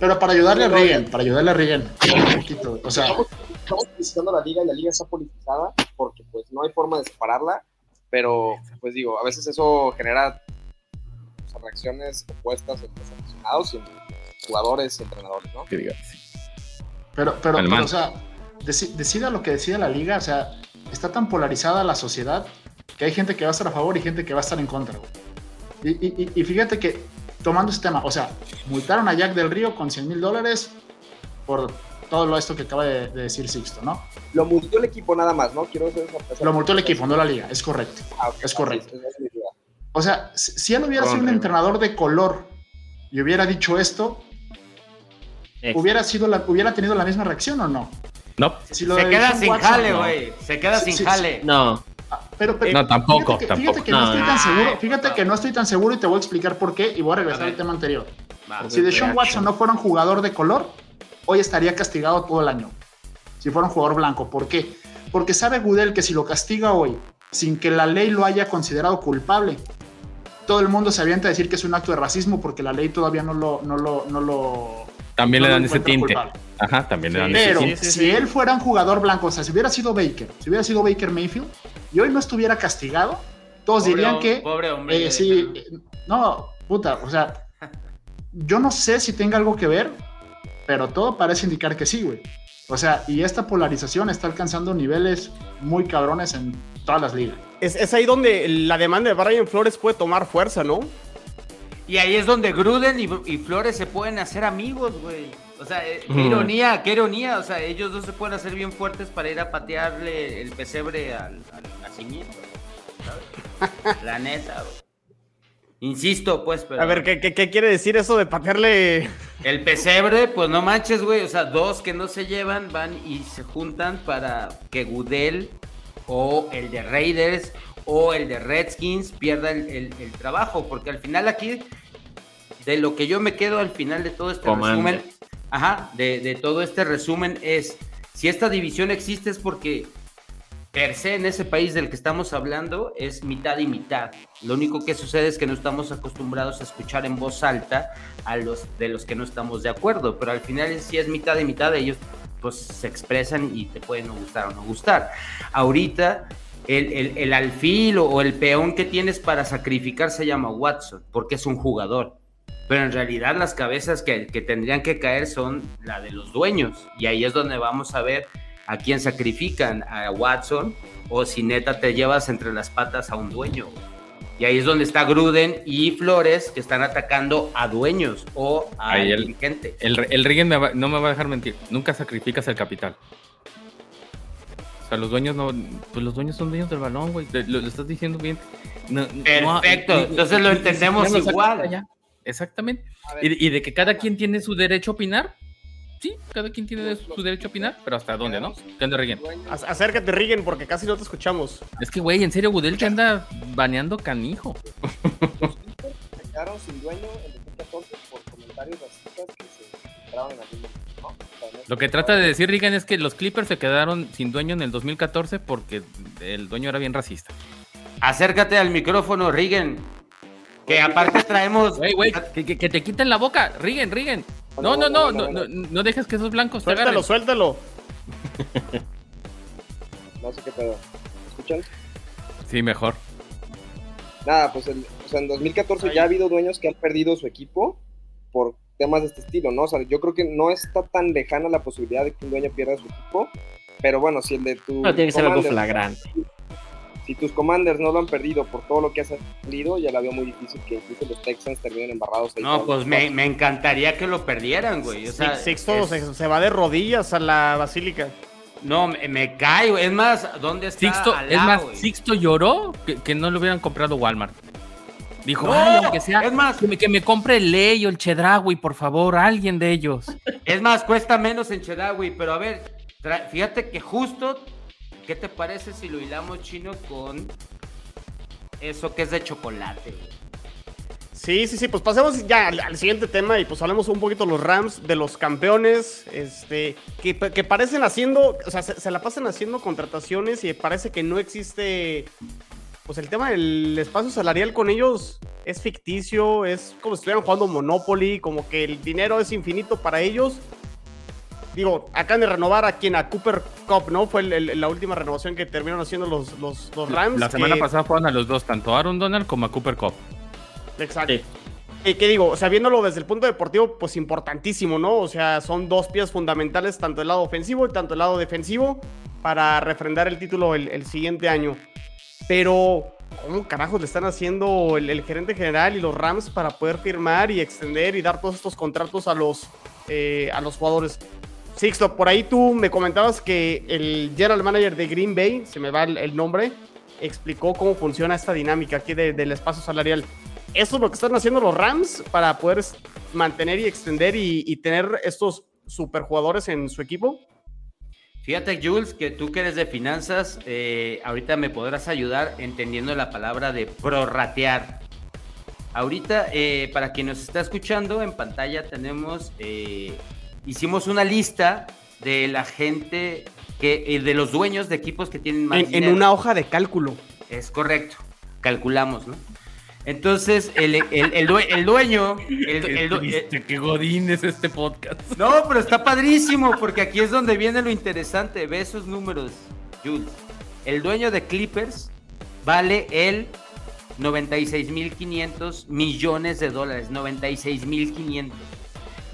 Pero- para ayudarle a Reagan, para ayudarle a Reagan, un poquito, o sea, estamos, estamos criticando la liga y la liga está politizada porque pues no hay forma de separarla, pero pues digo, a veces eso genera o sea, reacciones opuestas entre los aficionados y entre jugadores y entrenadores, ¿no? Que diga, sí. pero, pero, pero, o sea, deci- decida lo que decida la liga, o sea, está tan polarizada la sociedad que hay gente que va a estar a favor y gente que va a estar en contra, güey. Y- y- y fíjate que, tomando este tema, o sea, multaron a Jack del Río con 100 mil dólares por todo lo esto que acaba de, de decir Sixto, ¿no? Lo multó el equipo nada más, ¿no? Quiero hacer esa- Lo multó el equipo, no la liga, es correcto. Ah, es ah, correcto. sí, duda. O sea, si él hubiera sido un entrenador de color y hubiera dicho esto, hubiera, sido la, hubiera tenido la misma reacción o no? No, Si lo Se queda sin Watson, jale, no. güey. Se queda sin jale. No, Ah, Pero, pero- No, tampoco, fíjate que, tampoco. Fíjate que no, No, estoy no. tan seguro, fíjate que no estoy tan seguro y te voy a explicar por qué y voy a regresar A al tema anterior. Si Deshaun. Watson no fuera un jugador de color, hoy estaría castigado todo el año. Si fuera un jugador blanco, ¿por qué? Porque sabe Goodell que si lo castiga hoy, sin que la ley lo haya considerado culpable, todo el mundo se avienta a decir que es un acto de racismo porque la ley todavía no lo, no lo, no lo, también no le dan ese tinte. culpable. Ajá, también le Sí, dan ese Pero tinte. sí, si sí. él fuera un jugador blanco, o sea, si hubiera sido Baker, si hubiera sido Baker Mayfield, y hoy no estuviera castigado, todos Pobre dirían que Pobre hombre. eh, sí, eh, no, puta, o sea, yo no sé si tenga algo que ver, pero todo parece indicar que sí, güey. O sea, y esta polarización está alcanzando niveles muy cabrones en todas las ligas. Es, es ahí donde la demanda de Brian Flores puede tomar fuerza, ¿no? Y ahí es donde Gruden y, y Flores se pueden hacer amigos, güey. O sea, eh, qué ironía, qué ironía. O sea, ellos dos se pueden hacer bien fuertes para ir a patearle el pesebre al, al nacimiento. ¿sabes? La neta. Insisto, pues, pero. A ver, ¿qué, qué, qué quiere decir eso de patearle? El pesebre, pues no manches, güey. O sea, dos que no se llevan van y se juntan para que Gudel o el de Raiders o el de Redskins pierda el, el- el trabajo. Porque al final aquí, de lo que yo me quedo al final de todo este Comando. resumen, ajá, de, todo este resumen es, si esta división existe es porque per se en ese país del que estamos hablando es mitad y mitad. Lo único que sucede es que no estamos acostumbrados a escuchar en voz alta a los de los que no estamos de acuerdo, pero al final si es mitad y mitad ellos pues se expresan y te pueden gustar o no gustar. Ahorita el, alfil o el peón que tienes para sacrificar se llama Watson, porque es un jugador. Pero en realidad las cabezas que, que tendrían que caer son la de los dueños. Y ahí es donde vamos a ver a quién sacrifican, a Watson, o si neta te llevas entre las patas a un dueño. Y ahí es donde está Gruden y Flores, que están atacando a dueños o a Ahí el- dirigente. El, el Reagan me va- no me va a dejar mentir. Nunca sacrificas el capital. O sea, los dueños no. Pues los dueños son dueños del balón, güey. Lo, lo estás diciendo bien. No- Perfecto, no- entonces lo entendemos igual. Exactamente. Ver, Y, y de que cada quien tiene su derecho a opinar. Sí, cada quien tiene su derecho a opinar, pero ¿hasta dónde, no? ¿Qué onda, Reagan? Acércate, Rigen, porque casi no te escuchamos. Es que, güey, en serio, Gudel que anda baneando canijo. Los Clippers se quedaron sin dueño en 2014 por comentarios racistas que se filtraron en algún momento, Lo que trata de decir Reagan es que los Clippers se quedaron sin dueño en el 2014 porque el dueño era bien racista. Acércate al micrófono, Rigen. Que aparte traemos. Güey, güey, que, que- que te quiten la boca, Reagan, Reagan. No, no, no, no, no, no dejes que esos blancos te Suéltalo, agarren. suéltalo. No sé qué pedo. ¿Me escuchan? Sí, mejor. Nada, pues el- o sea, en 2014 ya ha habido dueños que han perdido su equipo por temas de este estilo, ¿no? O sea, yo creo que no está tan lejana la posibilidad de que un dueño pierda su equipo, pero bueno, si el de tu... No, tiene que ser algo flagrante. Si tus commanders no lo han perdido por todo lo que has salido, ya la veo muy difícil que incluso los Texans terminen embarrados. ahí No, pues me, me encantaría que lo perdieran, güey. O sea, Sixto es- se, se va de rodillas a la basílica. No, me, me caigo. Es más, ¿dónde está? Sixto, Alá, es más, güey? Sixto lloró que, que no lo hubieran comprado Walmart. Dijo, No, "Ay, aunque sea, es más- que me, que me compre el Ley o el Chedraui, por favor, alguien de ellos. Es más, cuesta menos en Chedraui, pero a ver, fíjate que justo, ¿qué te parece si lo hilamos chino con eso que es de chocolate? Sí, sí, sí, pues pasemos ya al, siguiente tema y pues hablemos un poquito de los Rams, de los campeones, este, que, que parecen haciendo, o sea, se, se la pasan haciendo contrataciones y parece que no existe, pues el tema del espacio salarial con ellos es ficticio, es como si estuvieran jugando Monopoly, como que el dinero es infinito para ellos. Digo, acaban de renovar a quien a Cooper Cup, ¿no? Fue el- el- la última renovación que terminaron haciendo los, los, los Rams. La semana que- pasada fueron a los dos, tanto a Aaron Donald como a Cooper Cup. Exacto. Sí. ¿Y qué digo? O sea, viéndolo desde el punto deportivo, pues importantísimo, ¿no? O sea, son dos piezas fundamentales, tanto el lado ofensivo y tanto el lado defensivo, para refrendar el título el, el siguiente año. Pero, ¿cómo carajos le están haciendo el, el gerente general y los Rams para poder firmar y extender y dar todos estos contratos a los, eh, a los jugadores? Sixto, por ahí tú me comentabas que el general manager de Green Bay, se me va el, nombre, explicó cómo funciona esta dinámica aquí de- del espacio salarial. Eso es lo que están haciendo los Rams para poder mantener y extender y, y tener estos superjugadores en su equipo. Fíjate, Jules, que tú que eres de finanzas, eh, ahorita me podrás ayudar entendiendo la palabra de prorratear. Ahorita, eh, para quien nos está escuchando, en pantalla tenemos, eh, hicimos una lista de la gente, que, eh, de los dueños de equipos que tienen más En, en una hoja de cálculo. Es correcto, calculamos, ¿no? Entonces, el, el- el due- el dueño... el- Qué el du- triste, qué godín es este podcast. no, pero está padrísimo, porque aquí es donde viene lo interesante. Ve esos números, Jules. El dueño de Clippers vale el 96.500 millones de dólares. 96.500.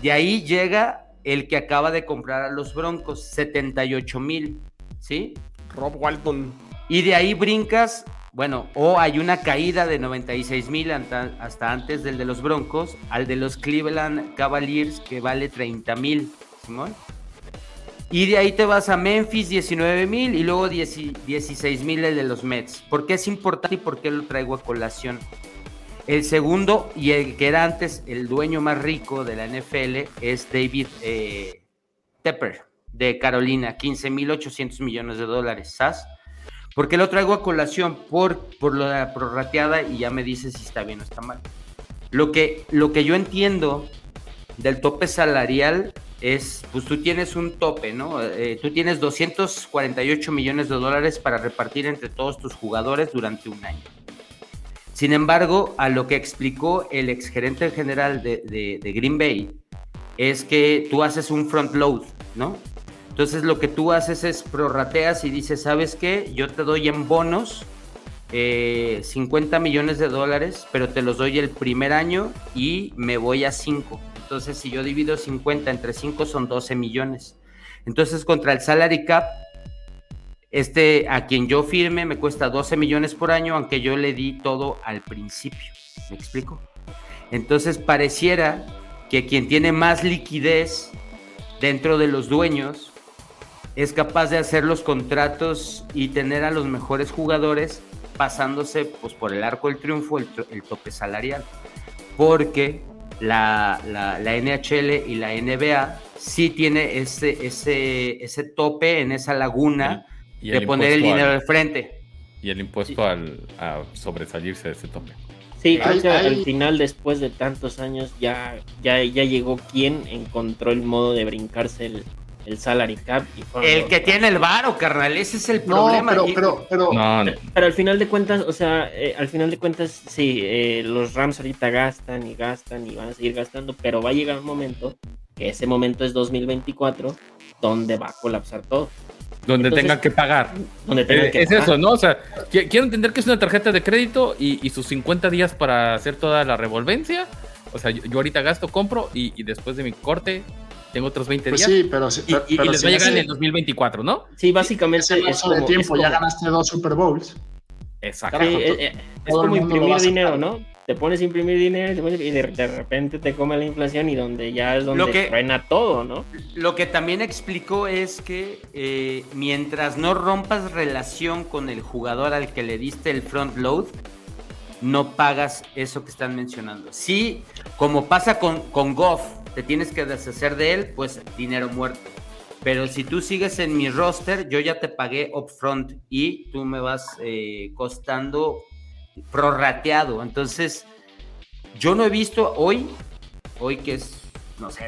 De ahí llega el que acaba de comprar a los Broncos, 78.000. ¿Sí? Rob Walton. Y de ahí brincas, bueno, o hay una caída de 96 mil hasta antes del de los Broncos, al de los Cleveland Cavaliers que vale 30 mil, Simón. Y de ahí te vas a Memphis 19 mil y luego 10 16 mil el de los Mets. ¿Por qué es importante y por qué lo traigo a colación? El segundo y el que era antes el dueño más rico de la NFL es David eh, Tepper de Carolina, 15 mil 800 millones de dólares. ¿Sabes? ¿Por qué lo traigo a colación? Por, por la prorrateada y ya me dices si está bien o está mal. Lo que, lo que yo entiendo del tope salarial es, pues tú tienes un tope, ¿no? Eh, tú tienes 248 millones de dólares para repartir entre todos tus jugadores durante un año. Sin embargo, a lo que explicó el exgerente general de, Green Bay, es que tú haces un front load, ¿no? Entonces lo que tú haces es prorrateas y dices, ¿sabes qué? Yo te doy en bonos eh, 50 millones de dólares, pero te los doy el primer año y me voy a 5. Entonces si yo divido 50 entre 5 son 12 millones. Entonces contra el salary cap, este a quien yo firme me cuesta 12 millones por año, aunque yo le di todo al principio. ¿Me explico? Entonces pareciera que quien tiene más liquidez dentro de los dueños es capaz de hacer los contratos y tener a los mejores jugadores pasándose pues, por el arco del triunfo el, tope salarial. Porque la, la, la, NHL y la NBA sí tiene ese, ese, ese tope en esa laguna Y de poner el dinero al, al frente. Y el impuesto al, a sobresalirse de ese tope. Sí, creo Ay, que ay. al final, después de tantos años, ya, ya, ya llegó quien encontró el modo de brincarse el, el salary cap. Y El los que tiene el varo, carnal, ese es el No, problema. pero, pero, pero, No, no. Pero al final de cuentas, o sea, eh, al final de cuentas, sí, eh, los Rams ahorita gastan y gastan y van a seguir gastando, pero va a llegar un momento, que ese momento es 2024, donde va a colapsar todo. Donde Entonces- tengan que pagar. Donde tengan Eh, que es pagar. eso, ¿no? O sea, qui- quiero entender que es una tarjeta de crédito y, y sus 50 días para hacer toda la revolvencia O sea, yo, yo ahorita gasto, compro y, y después de mi corte tengo otros 20 Pues días. sí, pero, si- y, pero- y- y pero les si va a llegar en el 2024, ¿no? Sí, básicamente lapso de como- tiempo ya como- ganaste dos Super Bowls. Exacto. Sí, es el como imprimir dinero. ¿no? Te pones a imprimir dinero y de, de repente te come la inflación y donde ya es donde Lo que- truena todo, ¿no? Lo que también explicó es que eh, mientras no rompas relación con el jugador al que le diste el front load, no pagas eso que están mencionando. Sí, como pasa con, con Goff, te tienes que deshacer de él, pues dinero muerto. Pero si tú sigues en mi roster, yo ya te pagué upfront y tú me vas eh, costando prorrateado. Entonces, yo no he visto hoy, hoy que es, no sé,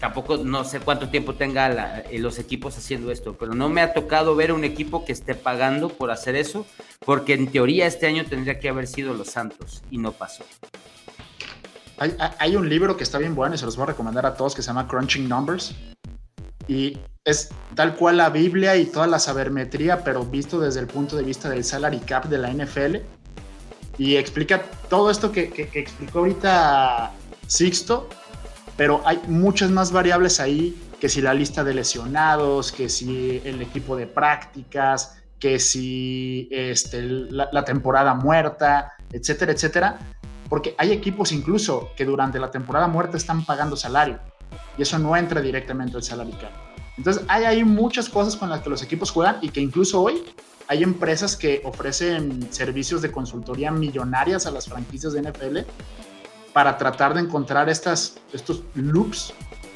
tampoco no sé cuánto tiempo tenga eh, los equipos haciendo esto, pero no me ha tocado ver un equipo que esté pagando por hacer eso, porque en teoría este año tendría que haber sido los Santos y no pasó. Hay- hay un libro que está bien bueno y se los voy a recomendar a todos que se llama Crunching Numbers. Y es tal cual la Biblia y toda la sabermetría, pero visto desde el punto de vista del salary cap de la NFL. Y explica todo esto que, que- que explicó ahorita Sixto, pero hay muchas más variables ahí, que si la lista de lesionados, que si el equipo de prácticas, que si este, la, la temporada muerta, etcétera, etcétera porque hay equipos incluso que durante la temporada muerta están pagando salario y eso no entra directamente al salary cap. Entonces hay ahí muchas cosas con las que los equipos juegan y que incluso hoy hay empresas que ofrecen servicios de consultoría millonarias a las franquicias de NFL para tratar de encontrar estas, estos loops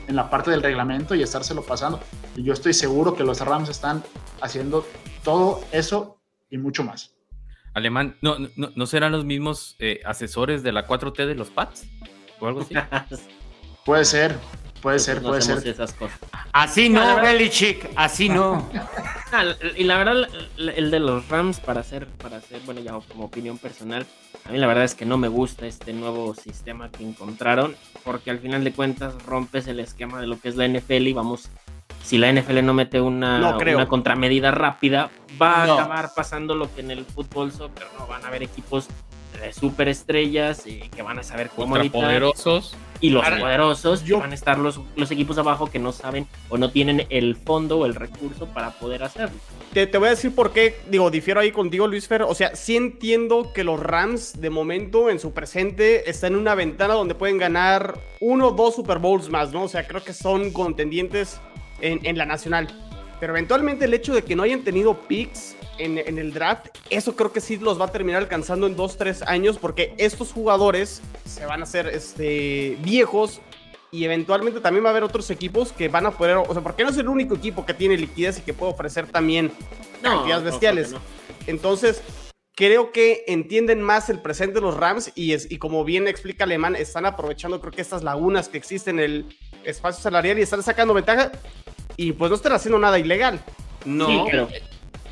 en la parte del reglamento y estárselo pasando. Y yo estoy seguro que los Rams están haciendo todo eso y mucho más. Alemán, ¿no, no, no serán los mismos eh, asesores de la 4T de los Pats? ¿O algo así? Puede ser, puede ser, Nosotros no puede hacemos ser. esas cosas. Así No, no, Belichick, así no. Ah, y la verdad, el- de los Rams, para hacer, para hacer, bueno, ya como opinión personal, a mí la verdad es que no me gusta este nuevo sistema que encontraron, porque al final de cuentas rompes el esquema de lo que es la NFL y vamos, si la NFL no mete una, No creo. una contramedida rápida, va a No. acabar pasando lo que en el fútbol soccer no van a haber equipos de superestrellas y que van a saber cómo Ultrapoderosos. Y los Ahora, poderosos yo- van a estar los, los equipos abajo que no saben o no tienen el fondo o el recurso para poder hacerlo. Te, te voy a decir por qué, digo, difiero ahí contigo, Luis Fer. O sea, sí entiendo que los Rams, de momento, en su presente, están en una ventana donde pueden ganar uno o dos Super Bowls más, ¿no? O sea, creo que son contendientes en, en la nacional. Pero eventualmente el hecho de que no hayan tenido picks en, en el draft, eso creo que sí los va a terminar alcanzando en dos, tres años, porque estos jugadores se van a hacer este, viejos y eventualmente también va a haber otros equipos que van a poder, o sea, porque no es el único equipo que tiene liquidez y que puede ofrecer también cantidades no, bestiales. creo que Entonces, creo que entienden más el presente de los Rams y, es, y como bien explica Alemán, están aprovechando creo que estas lagunas que existen en el espacio salarial y están sacando ventaja y pues no están haciendo nada ilegal, No, Sí, pero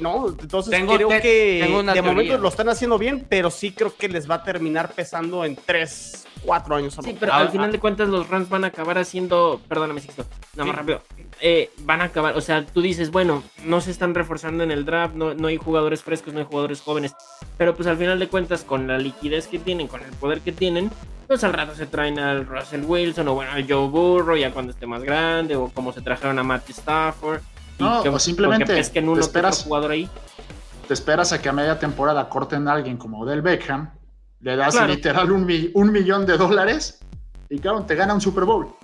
¿no? Entonces Tengo creo te- que tengo una de momento lo están haciendo bien, pero sí creo que les va a terminar pesando en 3, 4 años. a Sí, pero Ah, al ah. final de cuentas los Rams van a acabar haciendo, perdóname Sixto, nada más Sí. rápido, Eh, van a acabar, o sea, tú dices, bueno, no se están reforzando en el draft, no, no hay jugadores frescos, no hay jugadores jóvenes, pero pues al final de cuentas con la liquidez que tienen, con el poder que tienen, pues al rato se traen al Russell Wilson o bueno, al Joe Burrow ya cuando esté más grande o como se trajeron a Matt Stafford. No, que- o simplemente porque pesquen te uno que esperas. jugador ahí. te esperas a que a media temporada corten a alguien como Odell Beckham, le das Claro. literal un, mi- un millón de dólares y claro, te gana un Super Bowl.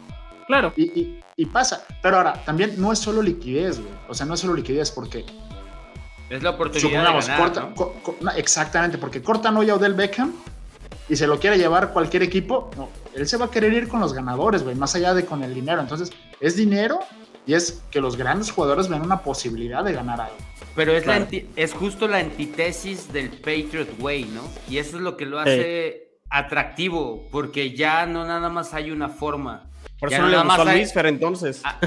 Claro, Y, y- y pasa. Pero ahora, también no es solo liquidez, güey. O sea, no es solo liquidez porque, es la oportunidad supongamos, de ganar, corta, ¿no? co- co- no, exactamente, porque cortan hoy a Odell Beckham y se lo quiere llevar cualquier equipo, no, él se va a querer ir con los ganadores, güey, más allá de con el dinero. Entonces, es dinero y es que los grandes jugadores ven una posibilidad de ganar algo. Pero es, Claro. justo la antítesis del Patriot Way, ¿no? Y eso es lo que lo hace atractivo, porque ya no nada más hay una forma. Por ya eso no le gustó a hay- Luis Fer entonces. Ah,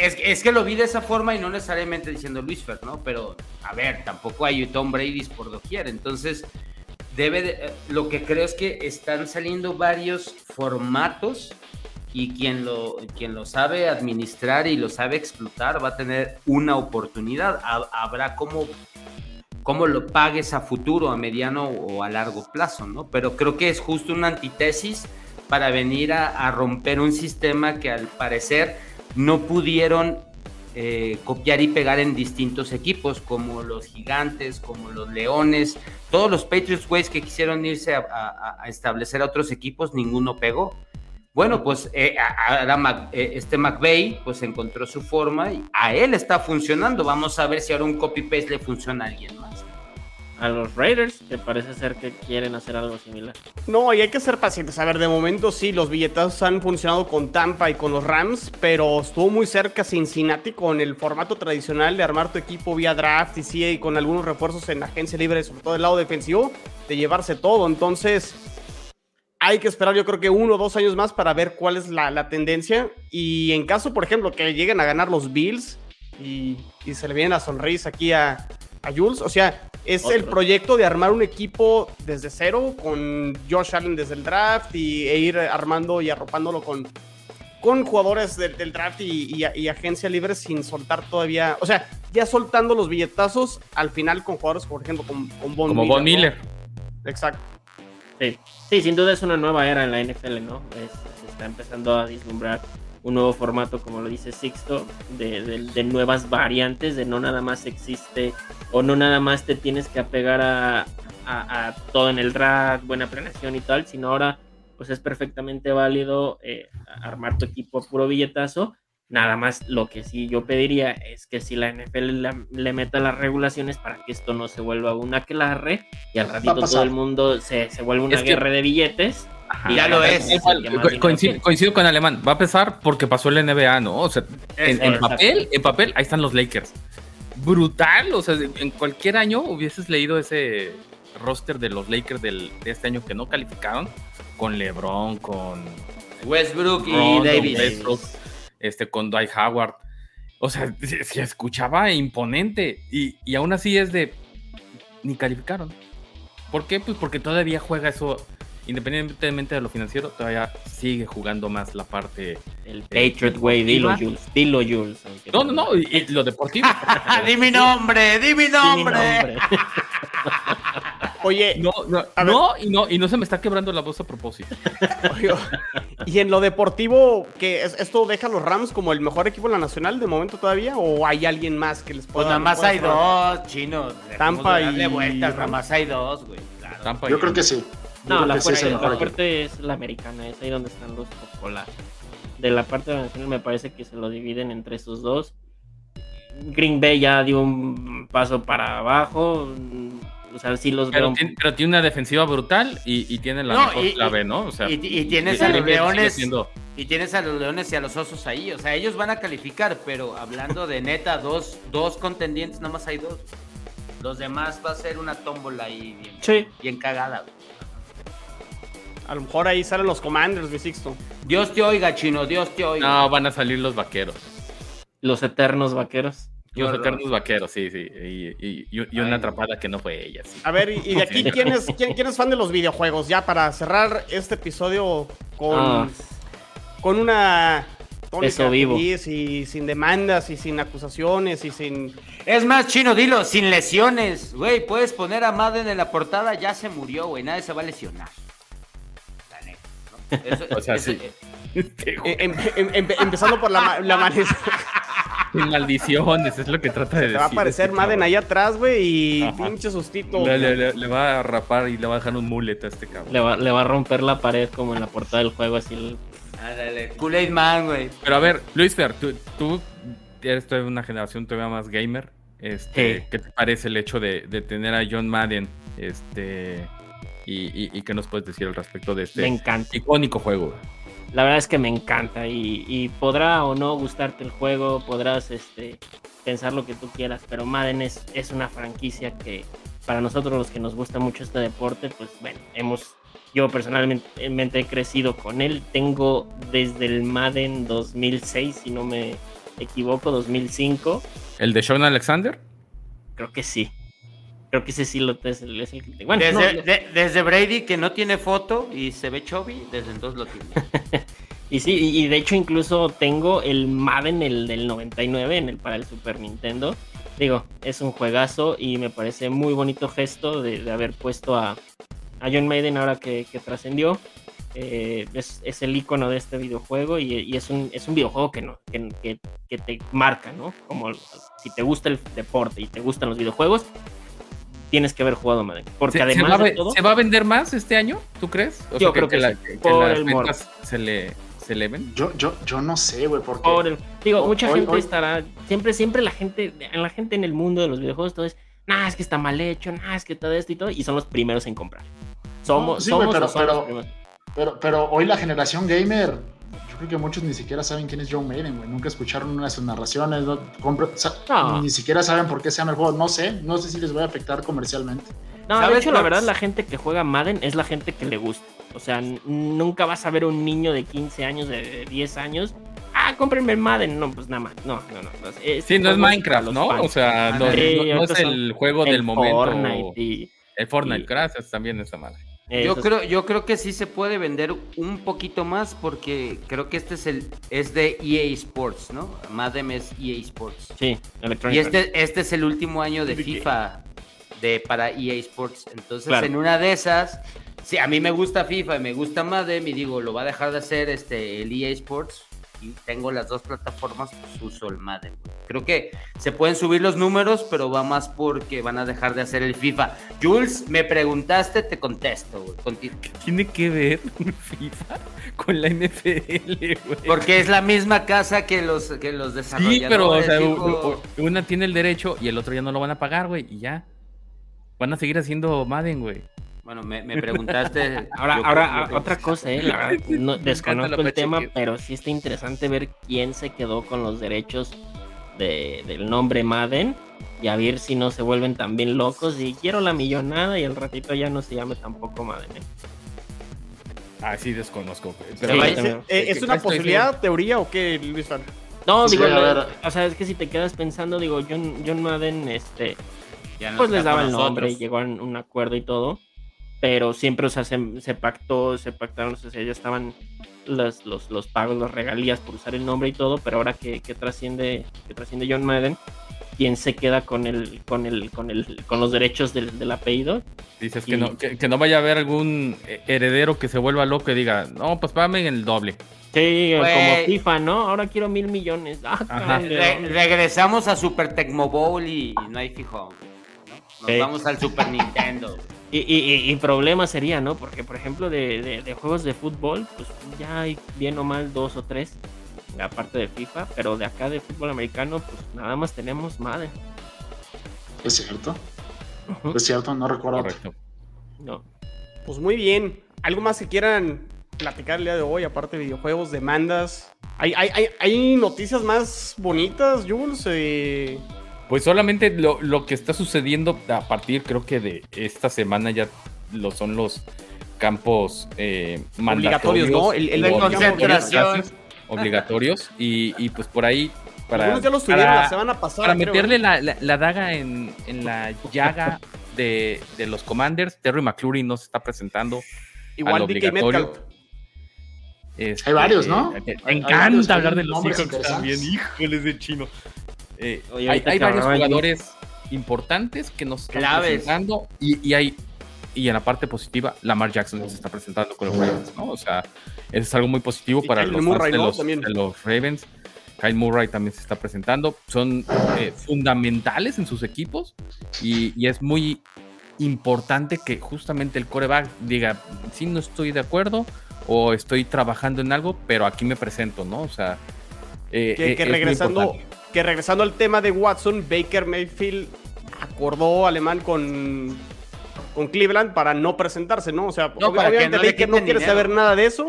es, es que lo vi de esa forma y no necesariamente diciendo Luis Fer, ¿no? Pero, a ver, tampoco hay Tom Brady por doquier. Entonces, debe de- eh, lo que creo es que están saliendo varios formatos y quien lo, quien lo sabe administrar y lo sabe explotar va a tener una oportunidad. Ha- habrá como cómo lo pagues a futuro, a mediano o a largo plazo, ¿no? Pero creo que es justo una antítesis para venir a, romper un sistema que al parecer no pudieron eh, copiar y pegar en distintos equipos, como los gigantes, como los leones, todos los Patriots güeyes que quisieron irse a establecer a otros equipos, ninguno pegó. Bueno, pues eh, a- Mac- eh, este McVeigh pues encontró su forma y a él está funcionando. Vamos a ver si ahora un copy-paste le funciona a alguien más. A los Raiders, que parece ser que quieren hacer algo similar. No, y hay que ser pacientes. A ver, de momento sí, los billetazos han funcionado con Tampa y con los Rams, pero estuvo muy cerca Cincinnati con el formato tradicional de armar tu equipo vía draft y sí, y con algunos refuerzos en agencia libre, sobre todo del lado defensivo, de llevarse todo. Entonces, hay que esperar yo creo que uno o dos años más para ver cuál es la, la tendencia. Y en caso, por ejemplo, que lleguen a ganar los Bills y, y se le viene la sonrisa aquí a, a Jules, o sea, es el proyecto de armar un equipo desde cero con Josh Allen desde el draft y, e ir armando y arropándolo con, con jugadores del, del draft y, y- y agencia libre sin soltar todavía, o sea, ya soltando los billetazos al final con jugadores, por ejemplo, con, con Von Como Von ¿no? Miller. Exacto. Sí. sin duda es una nueva era en la NFL, ¿no? Es- se está empezando a vislumbrar un nuevo formato, como lo dice Sixto, de, nuevas variantes, de no nada más existe o no nada más te tienes que apegar a todo en el draft, buena planeación y tal, sino ahora pues es perfectamente válido eh, armar tu equipo a puro billetazo. Nada más lo que sí yo pediría es que si la NFL le, le meta las regulaciones para que esto no se vuelva un aquelarre y al ratito todo el mundo se, se vuelve una Es que- guerra de billetes. y Ya lo es. coincido, con Alemán. Va a pesar porque pasó el NBA, ¿no? O sea, en, papel, en papel, ahí están los Lakers. Brutal. O sea, en cualquier año hubieses leído ese roster de los Lakers del, de este año que no calificaron. Con LeBron, con Westbrook y Davis. Westbrook, este, con Dwight Howard. O sea, se, se escuchaba imponente. Y, y aún así es de. Ni calificaron. ¿Por qué? Pues porque todavía juega eso. Independientemente de lo financiero, todavía sigue jugando más la parte. El Patriot Way, dilo. Jules, dilo Jules. No, no, no, y, lo deportivo. di mi nombre, di mi Di mi nombre. Oye, No, no, y no, y no se me está quebrando la voz a propósito. Oye, y en lo deportivo, que es- esto deja a los Rams como el mejor equipo en la nacional de momento todavía? ¿O hay alguien más que les Pues pueda nada más hay dos, chino. Dejemos Tampa darle y vueltas, nada más hay dos, güey. Claro. Yo creo que sí. No, la es fuerte, el la fuerte es la americana, es ahí donde están los populares. De la parte de la nacional me parece que se lo dividen entre esos dos. Green Bay ya dio un paso para abajo. O sea, sí los Pero veo. tiene, pero tiene una defensiva brutal y, y tiene la No, mejor y- clave, ¿no? O sea, Y, y tienes y- a los leones. siendo- Y tienes a los leones y a los osos ahí. O sea, ellos van a calificar, pero hablando de neta, dos, dos contendientes, nada más hay dos. Los demás va a ser una tómbola ahí bien, Sí. bien cagada. güey. A lo mejor ahí salen los Commanders, mi Sixto. Dios te oiga, chino, Dios te oiga. No, van a salir los vaqueros. Los eternos vaqueros. Los eternos vaqueros, sí, sí. Y, y- y- y una Ay. atrapada que no fue ella, sí. A ver, y, y de aquí, ¿quién es, quién, quién es fan de los videojuegos? Ya para cerrar este episodio con, Ah. con una Eso vivo. feliz y sin demandas y sin acusaciones y sin... Es más, chino, dilo, sin lesiones. Güey, puedes poner a Madden en la portada, ya se murió, güey. Nadie se va a lesionar. O sea, eso- sí. eh, em- em- em- empezando por la, la maldiciones, es lo que trata de Te decir. va a aparecer este Madden cabrón. ahí atrás, güey, y Ajá. pinche sustito. Le, le- le- le va a rapar y le va a dejar un mullet a este cabrón. Le va, le va a romper la pared como en la portada del juego, así. el- Ándale, Kool-Aid Man, güey. Pero a ver, Luis Fer, tú, tú eres de una generación todavía más gamer. Este, Sí. ¿Qué te parece el hecho de, de tener a John Madden? Este, y, y- y qué nos puedes decir al respecto de Me este encanta. icónico juego? La verdad es que me encanta y, y podrá o no gustarte el juego, podrás este, pensar lo que tú quieras, pero Madden es, es una franquicia que para nosotros los que nos gusta mucho este deporte, pues bueno, hemos, yo personalmente he crecido con él, tengo desde el Madden 2006, si no me equivoco, 2005, ¿El de Sean Alexander? creo que sí. Creo que ese sí lo es el, es el que bueno, Desde, no, de- desde Brady, que no tiene foto y se ve chubby, desde entonces lo tiene. Y sí, y de hecho incluso tengo el Madden el del 99 en el, para el Super Nintendo. Digo, es un juegazo y me parece muy bonito gesto de, de haber puesto a, a John Maiden ahora que, que trascendió. eh, es, es el icono de este videojuego y, y es, un, es un videojuego que, no, que, que- que te marca, ¿no? Como si te gusta el deporte y te gustan los videojuegos, tienes que haber jugado Madden. Porque ¿Se, se además va a, de ve- todo, se va a vender más este año? ¿Tú crees? O Yo creo que que por las ventas se le se eleven. Yo, yo, yo no sé, güey, porque. por el- digo, mucha hoy- gente hoy- estará, siempre, siempre la gente, la gente en el mundo de los videojuegos, todo es, nah, es que está mal hecho, nah, es que todo esto y todo, y son los primeros en comprar. Somos, No, sí, güey, somos pero- o son los pero- primeros. Pero, pero hoy la generación gamer, yo creo que muchos ni siquiera saben quién es Joe Maiden, güey. Nunca escucharon una de sus narraciones, no, compra- sa- No. ni siquiera saben por qué se llama el juego. No sé, no sé si les va a afectar comercialmente. No, de ¿Sabes hecho, la verdad, la gente que juega Madden es la gente que le gusta. O sea, nunca vas a ver un niño de 15 años, de 10 años. Ah, cómprenme el Madden. No, pues nada más. No, no, no. Es, Sí, no es Minecraft, ¿no? fans. O sea, no, Sí, no- no ahorita es el juego El del momento. Fortnite y- El Fortnite, y- gracias también esa madre. Yo creo, yo creo que sí se puede vender un poquito más porque creo que este es el es de EA Sports, ¿no? Madden es EA Sports. Sí, Electronic Y este, este es el último año de. FIFA de, para EA Sports. Entonces, Claro. en una de esas, si a mí me gusta FIFA y me gusta Madden, y digo, lo va a dejar de hacer este, el EA Sports, y tengo las dos plataformas, pues uso el Madden. güey. Creo que se pueden subir los números, pero va más porque van a dejar de hacer el FIFA. Jules, me preguntaste, te contesto. güey. ¿Qué tiene que ver FIFA con la NFL, güey? Porque es la misma casa que los, que los Sí, desarrolladores. pero o sea, hijo. u- u- una tiene el derecho y el otro ya no lo van a pagar, güey, y ya. Van a seguir haciendo Madden, güey. Bueno, me, me preguntaste. Ahora, yo ahora que- otra cosa, eh, la verdad, no, desconozco la el tema, pero sí está interesante ver quién se quedó con los derechos de- del nombre Madden y a ver si no se vuelven también locos y quiero la millonada y el ratito ya no se llame tampoco Madden. eh. Ah, sí, desconozco. Sí, Pero Eh, ¿es- eh, ¿Es ¿Qué una posibilidad, teoría o qué, Luis Fan? No, Sí, digo, a ver. o sea, es que si te quedas pensando, digo, John, John Madden, este, Ya pues les daba el nombre y llegó a un acuerdo y todo, pero siempre, o sea, se, se pactó, se pactaron, o sea, ya estaban los, los, los pagos, las regalías por usar el nombre y todo, pero ahora que, que trasciende, que trasciende John Madden, ¿quién se queda con el, con el, con el, con los derechos del, del apellido? Dices Y- que no, que, que no vaya a haber algún eh, heredero que se vuelva loco y diga, no, pues págame el doble. Sí, como FIFA, ¿no? Ahora quiero mil millones. Ah, Re- regresamos a Super Tecmo Bowl y, no hay fijón. ¿no? Nos Sí. vamos al Super Nintendo. Y, y, y- y problema sería, ¿no? Porque, por ejemplo, de, de- de juegos de fútbol, pues ya hay bien o mal dos o tres, aparte de FIFA, pero de acá de fútbol americano, pues nada más tenemos Madden. Es cierto, es cierto, no recuerdo. Correcto. No. Pues muy bien. ¿Algo más que quieran platicar el día de hoy, aparte de videojuegos, demandas? ¿Hay, hay, hay, hay noticias más bonitas, Jules? Eh, Pues solamente lo, lo que está sucediendo a partir, creo que de esta semana ya lo son los campos eh, Obligatorios. ¿no? El- el concentración. Obligatorios. Y, y pues por ahí. Para, algunos ya los tuvieron para- la semana pasada. para creo, meterle ¿eh? la, la- la daga en, en la llaga de, de los Commanders, Terry McClury no se está presentando. Igual al obligatorio. Este, Hay varios, ¿no? Me encanta varios, hablar de los Seahawks también. Híjoles de chino. Eh, Oye, hay varios jugadores importantes que nos están Claves. presentando y, y hay y en la parte positiva, Lamar Jackson se está presentando con los Ravens, ¿no? O sea, eso es algo muy positivo Y para los Murray, de, los, También. de los Ravens. Kyle Murray también se está presentando. Son eh, fundamentales en sus equipos y, y es muy importante que justamente el coreback diga, sí, no estoy de acuerdo o estoy trabajando en algo, pero aquí me presento, ¿no? O sea, eh, Que, eh, que es muy regresando. Que regresando al tema de Watson, Baker Mayfield acordó alemán con, con Cleveland para no presentarse, ¿no? O sea, No, obviamente no Baker no quiere dinero. saber nada de eso.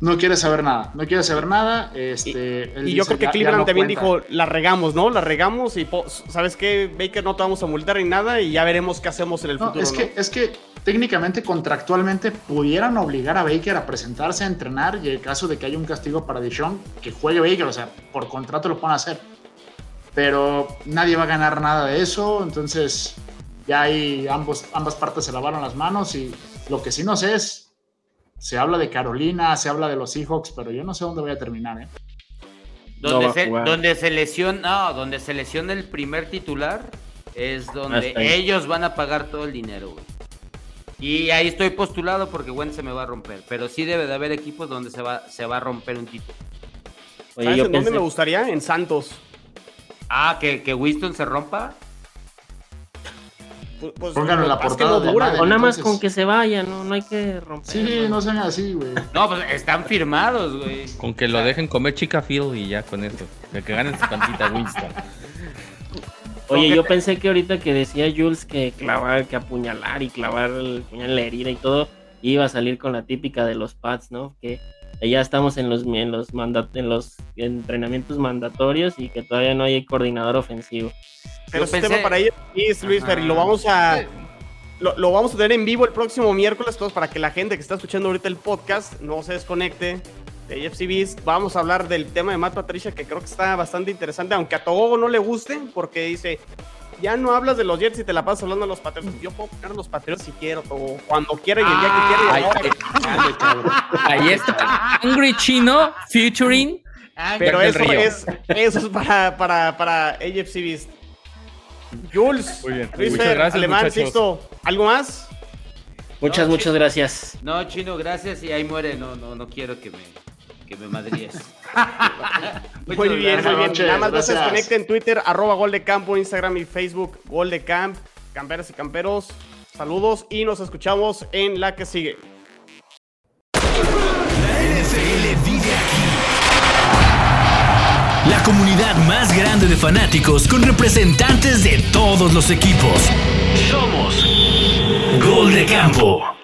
No quiere saber nada, no quiere saber nada. Este, Y yo dice, creo que "Ya- ya Cleveland no también cuenta". dijo, la regamos, ¿no? La regamos y, po- ¿sabes qué? Baker no te vamos a multar ni nada y ya veremos qué hacemos en el No, futuro, es, ¿no? que, es que técnicamente, contractualmente, pudieran obligar a Baker a presentarse a entrenar y en caso de que haya un castigo para Dishon, que juegue Baker, o sea, por contrato lo pueden hacer. Pero nadie va a ganar nada de eso, entonces ya ahí ambos, ambas partes se lavaron las manos y lo que sí no sé es, se habla de Carolina, se habla de los Seahawks, pero yo no sé dónde voy a terminar, ¿eh? No Donde, se, donde se lesiona, no, donde se lesiona el primer titular es donde Hasta ahí. ellos van a pagar todo el dinero, güey. Y ahí estoy postulado porque Wentz se me va a romper. Pero sí debe de haber equipos donde se va, se va a romper un título. Oye, ¿Sabes yo en dónde me gustaría? En Santos. Ah, que, que Winston se rompa. Pues, pues, Pónganlo en la es que portada no dura. Madden. O nada más entonces- con que se vaya, no, no hay que romper. Sí, no sean así, güey. No, pues están firmados, güey. Con que lo dejen comer chica Phil y ya con eso. Que, que ganen su cantita Winston. Oye, yo pensé que ahorita que decía Jules que clavar, que apuñalar y clavar el puñal en la herida y todo, iba a salir con la típica de los pads, ¿no? Que ya estamos en los, en los, manda- en los entrenamientos mandatorios y que todavía no hay coordinador ofensivo. Pero ese pensé- tema para ellos es, Luis. Fer, y lo vamos a. Lo, lo vamos a tener en vivo el próximo miércoles, todos para que la gente que está escuchando ahorita el podcast no se desconecte de AFC Beast. Vamos a hablar del tema de Matt Patricia, que creo que está bastante interesante, aunque a Togo no le guste, porque dice. Ya no hablas de los Jets y te la pasas hablando de los Patriots. Yo puedo poner a los Patriots si quiero, Togo, cuando quiera y el día que quiera. y. Ahí está. Angry Chino featuring. Pero eso es, eso es para, para, para AFC Beast. Jules, Muy bien. Luis Muchas Fer, gracias, Alemán. Sixto, ¿algo más? Muchas, No, muchas gracias. No, chino, gracias. Y ahí muere. No, no, no quiero que me, que me madríes. Muy bien, muy bien. noches, Nada más no se gracias. en Twitter, arroba Gol de Campo, Instagram y Facebook, Gol de Camp, camperas y camperos. Saludos y nos escuchamos en la que sigue. La NFL vive aquí. La comunidad más grande de fanáticos con representantes de todos los equipos. Somos Gol de Campo.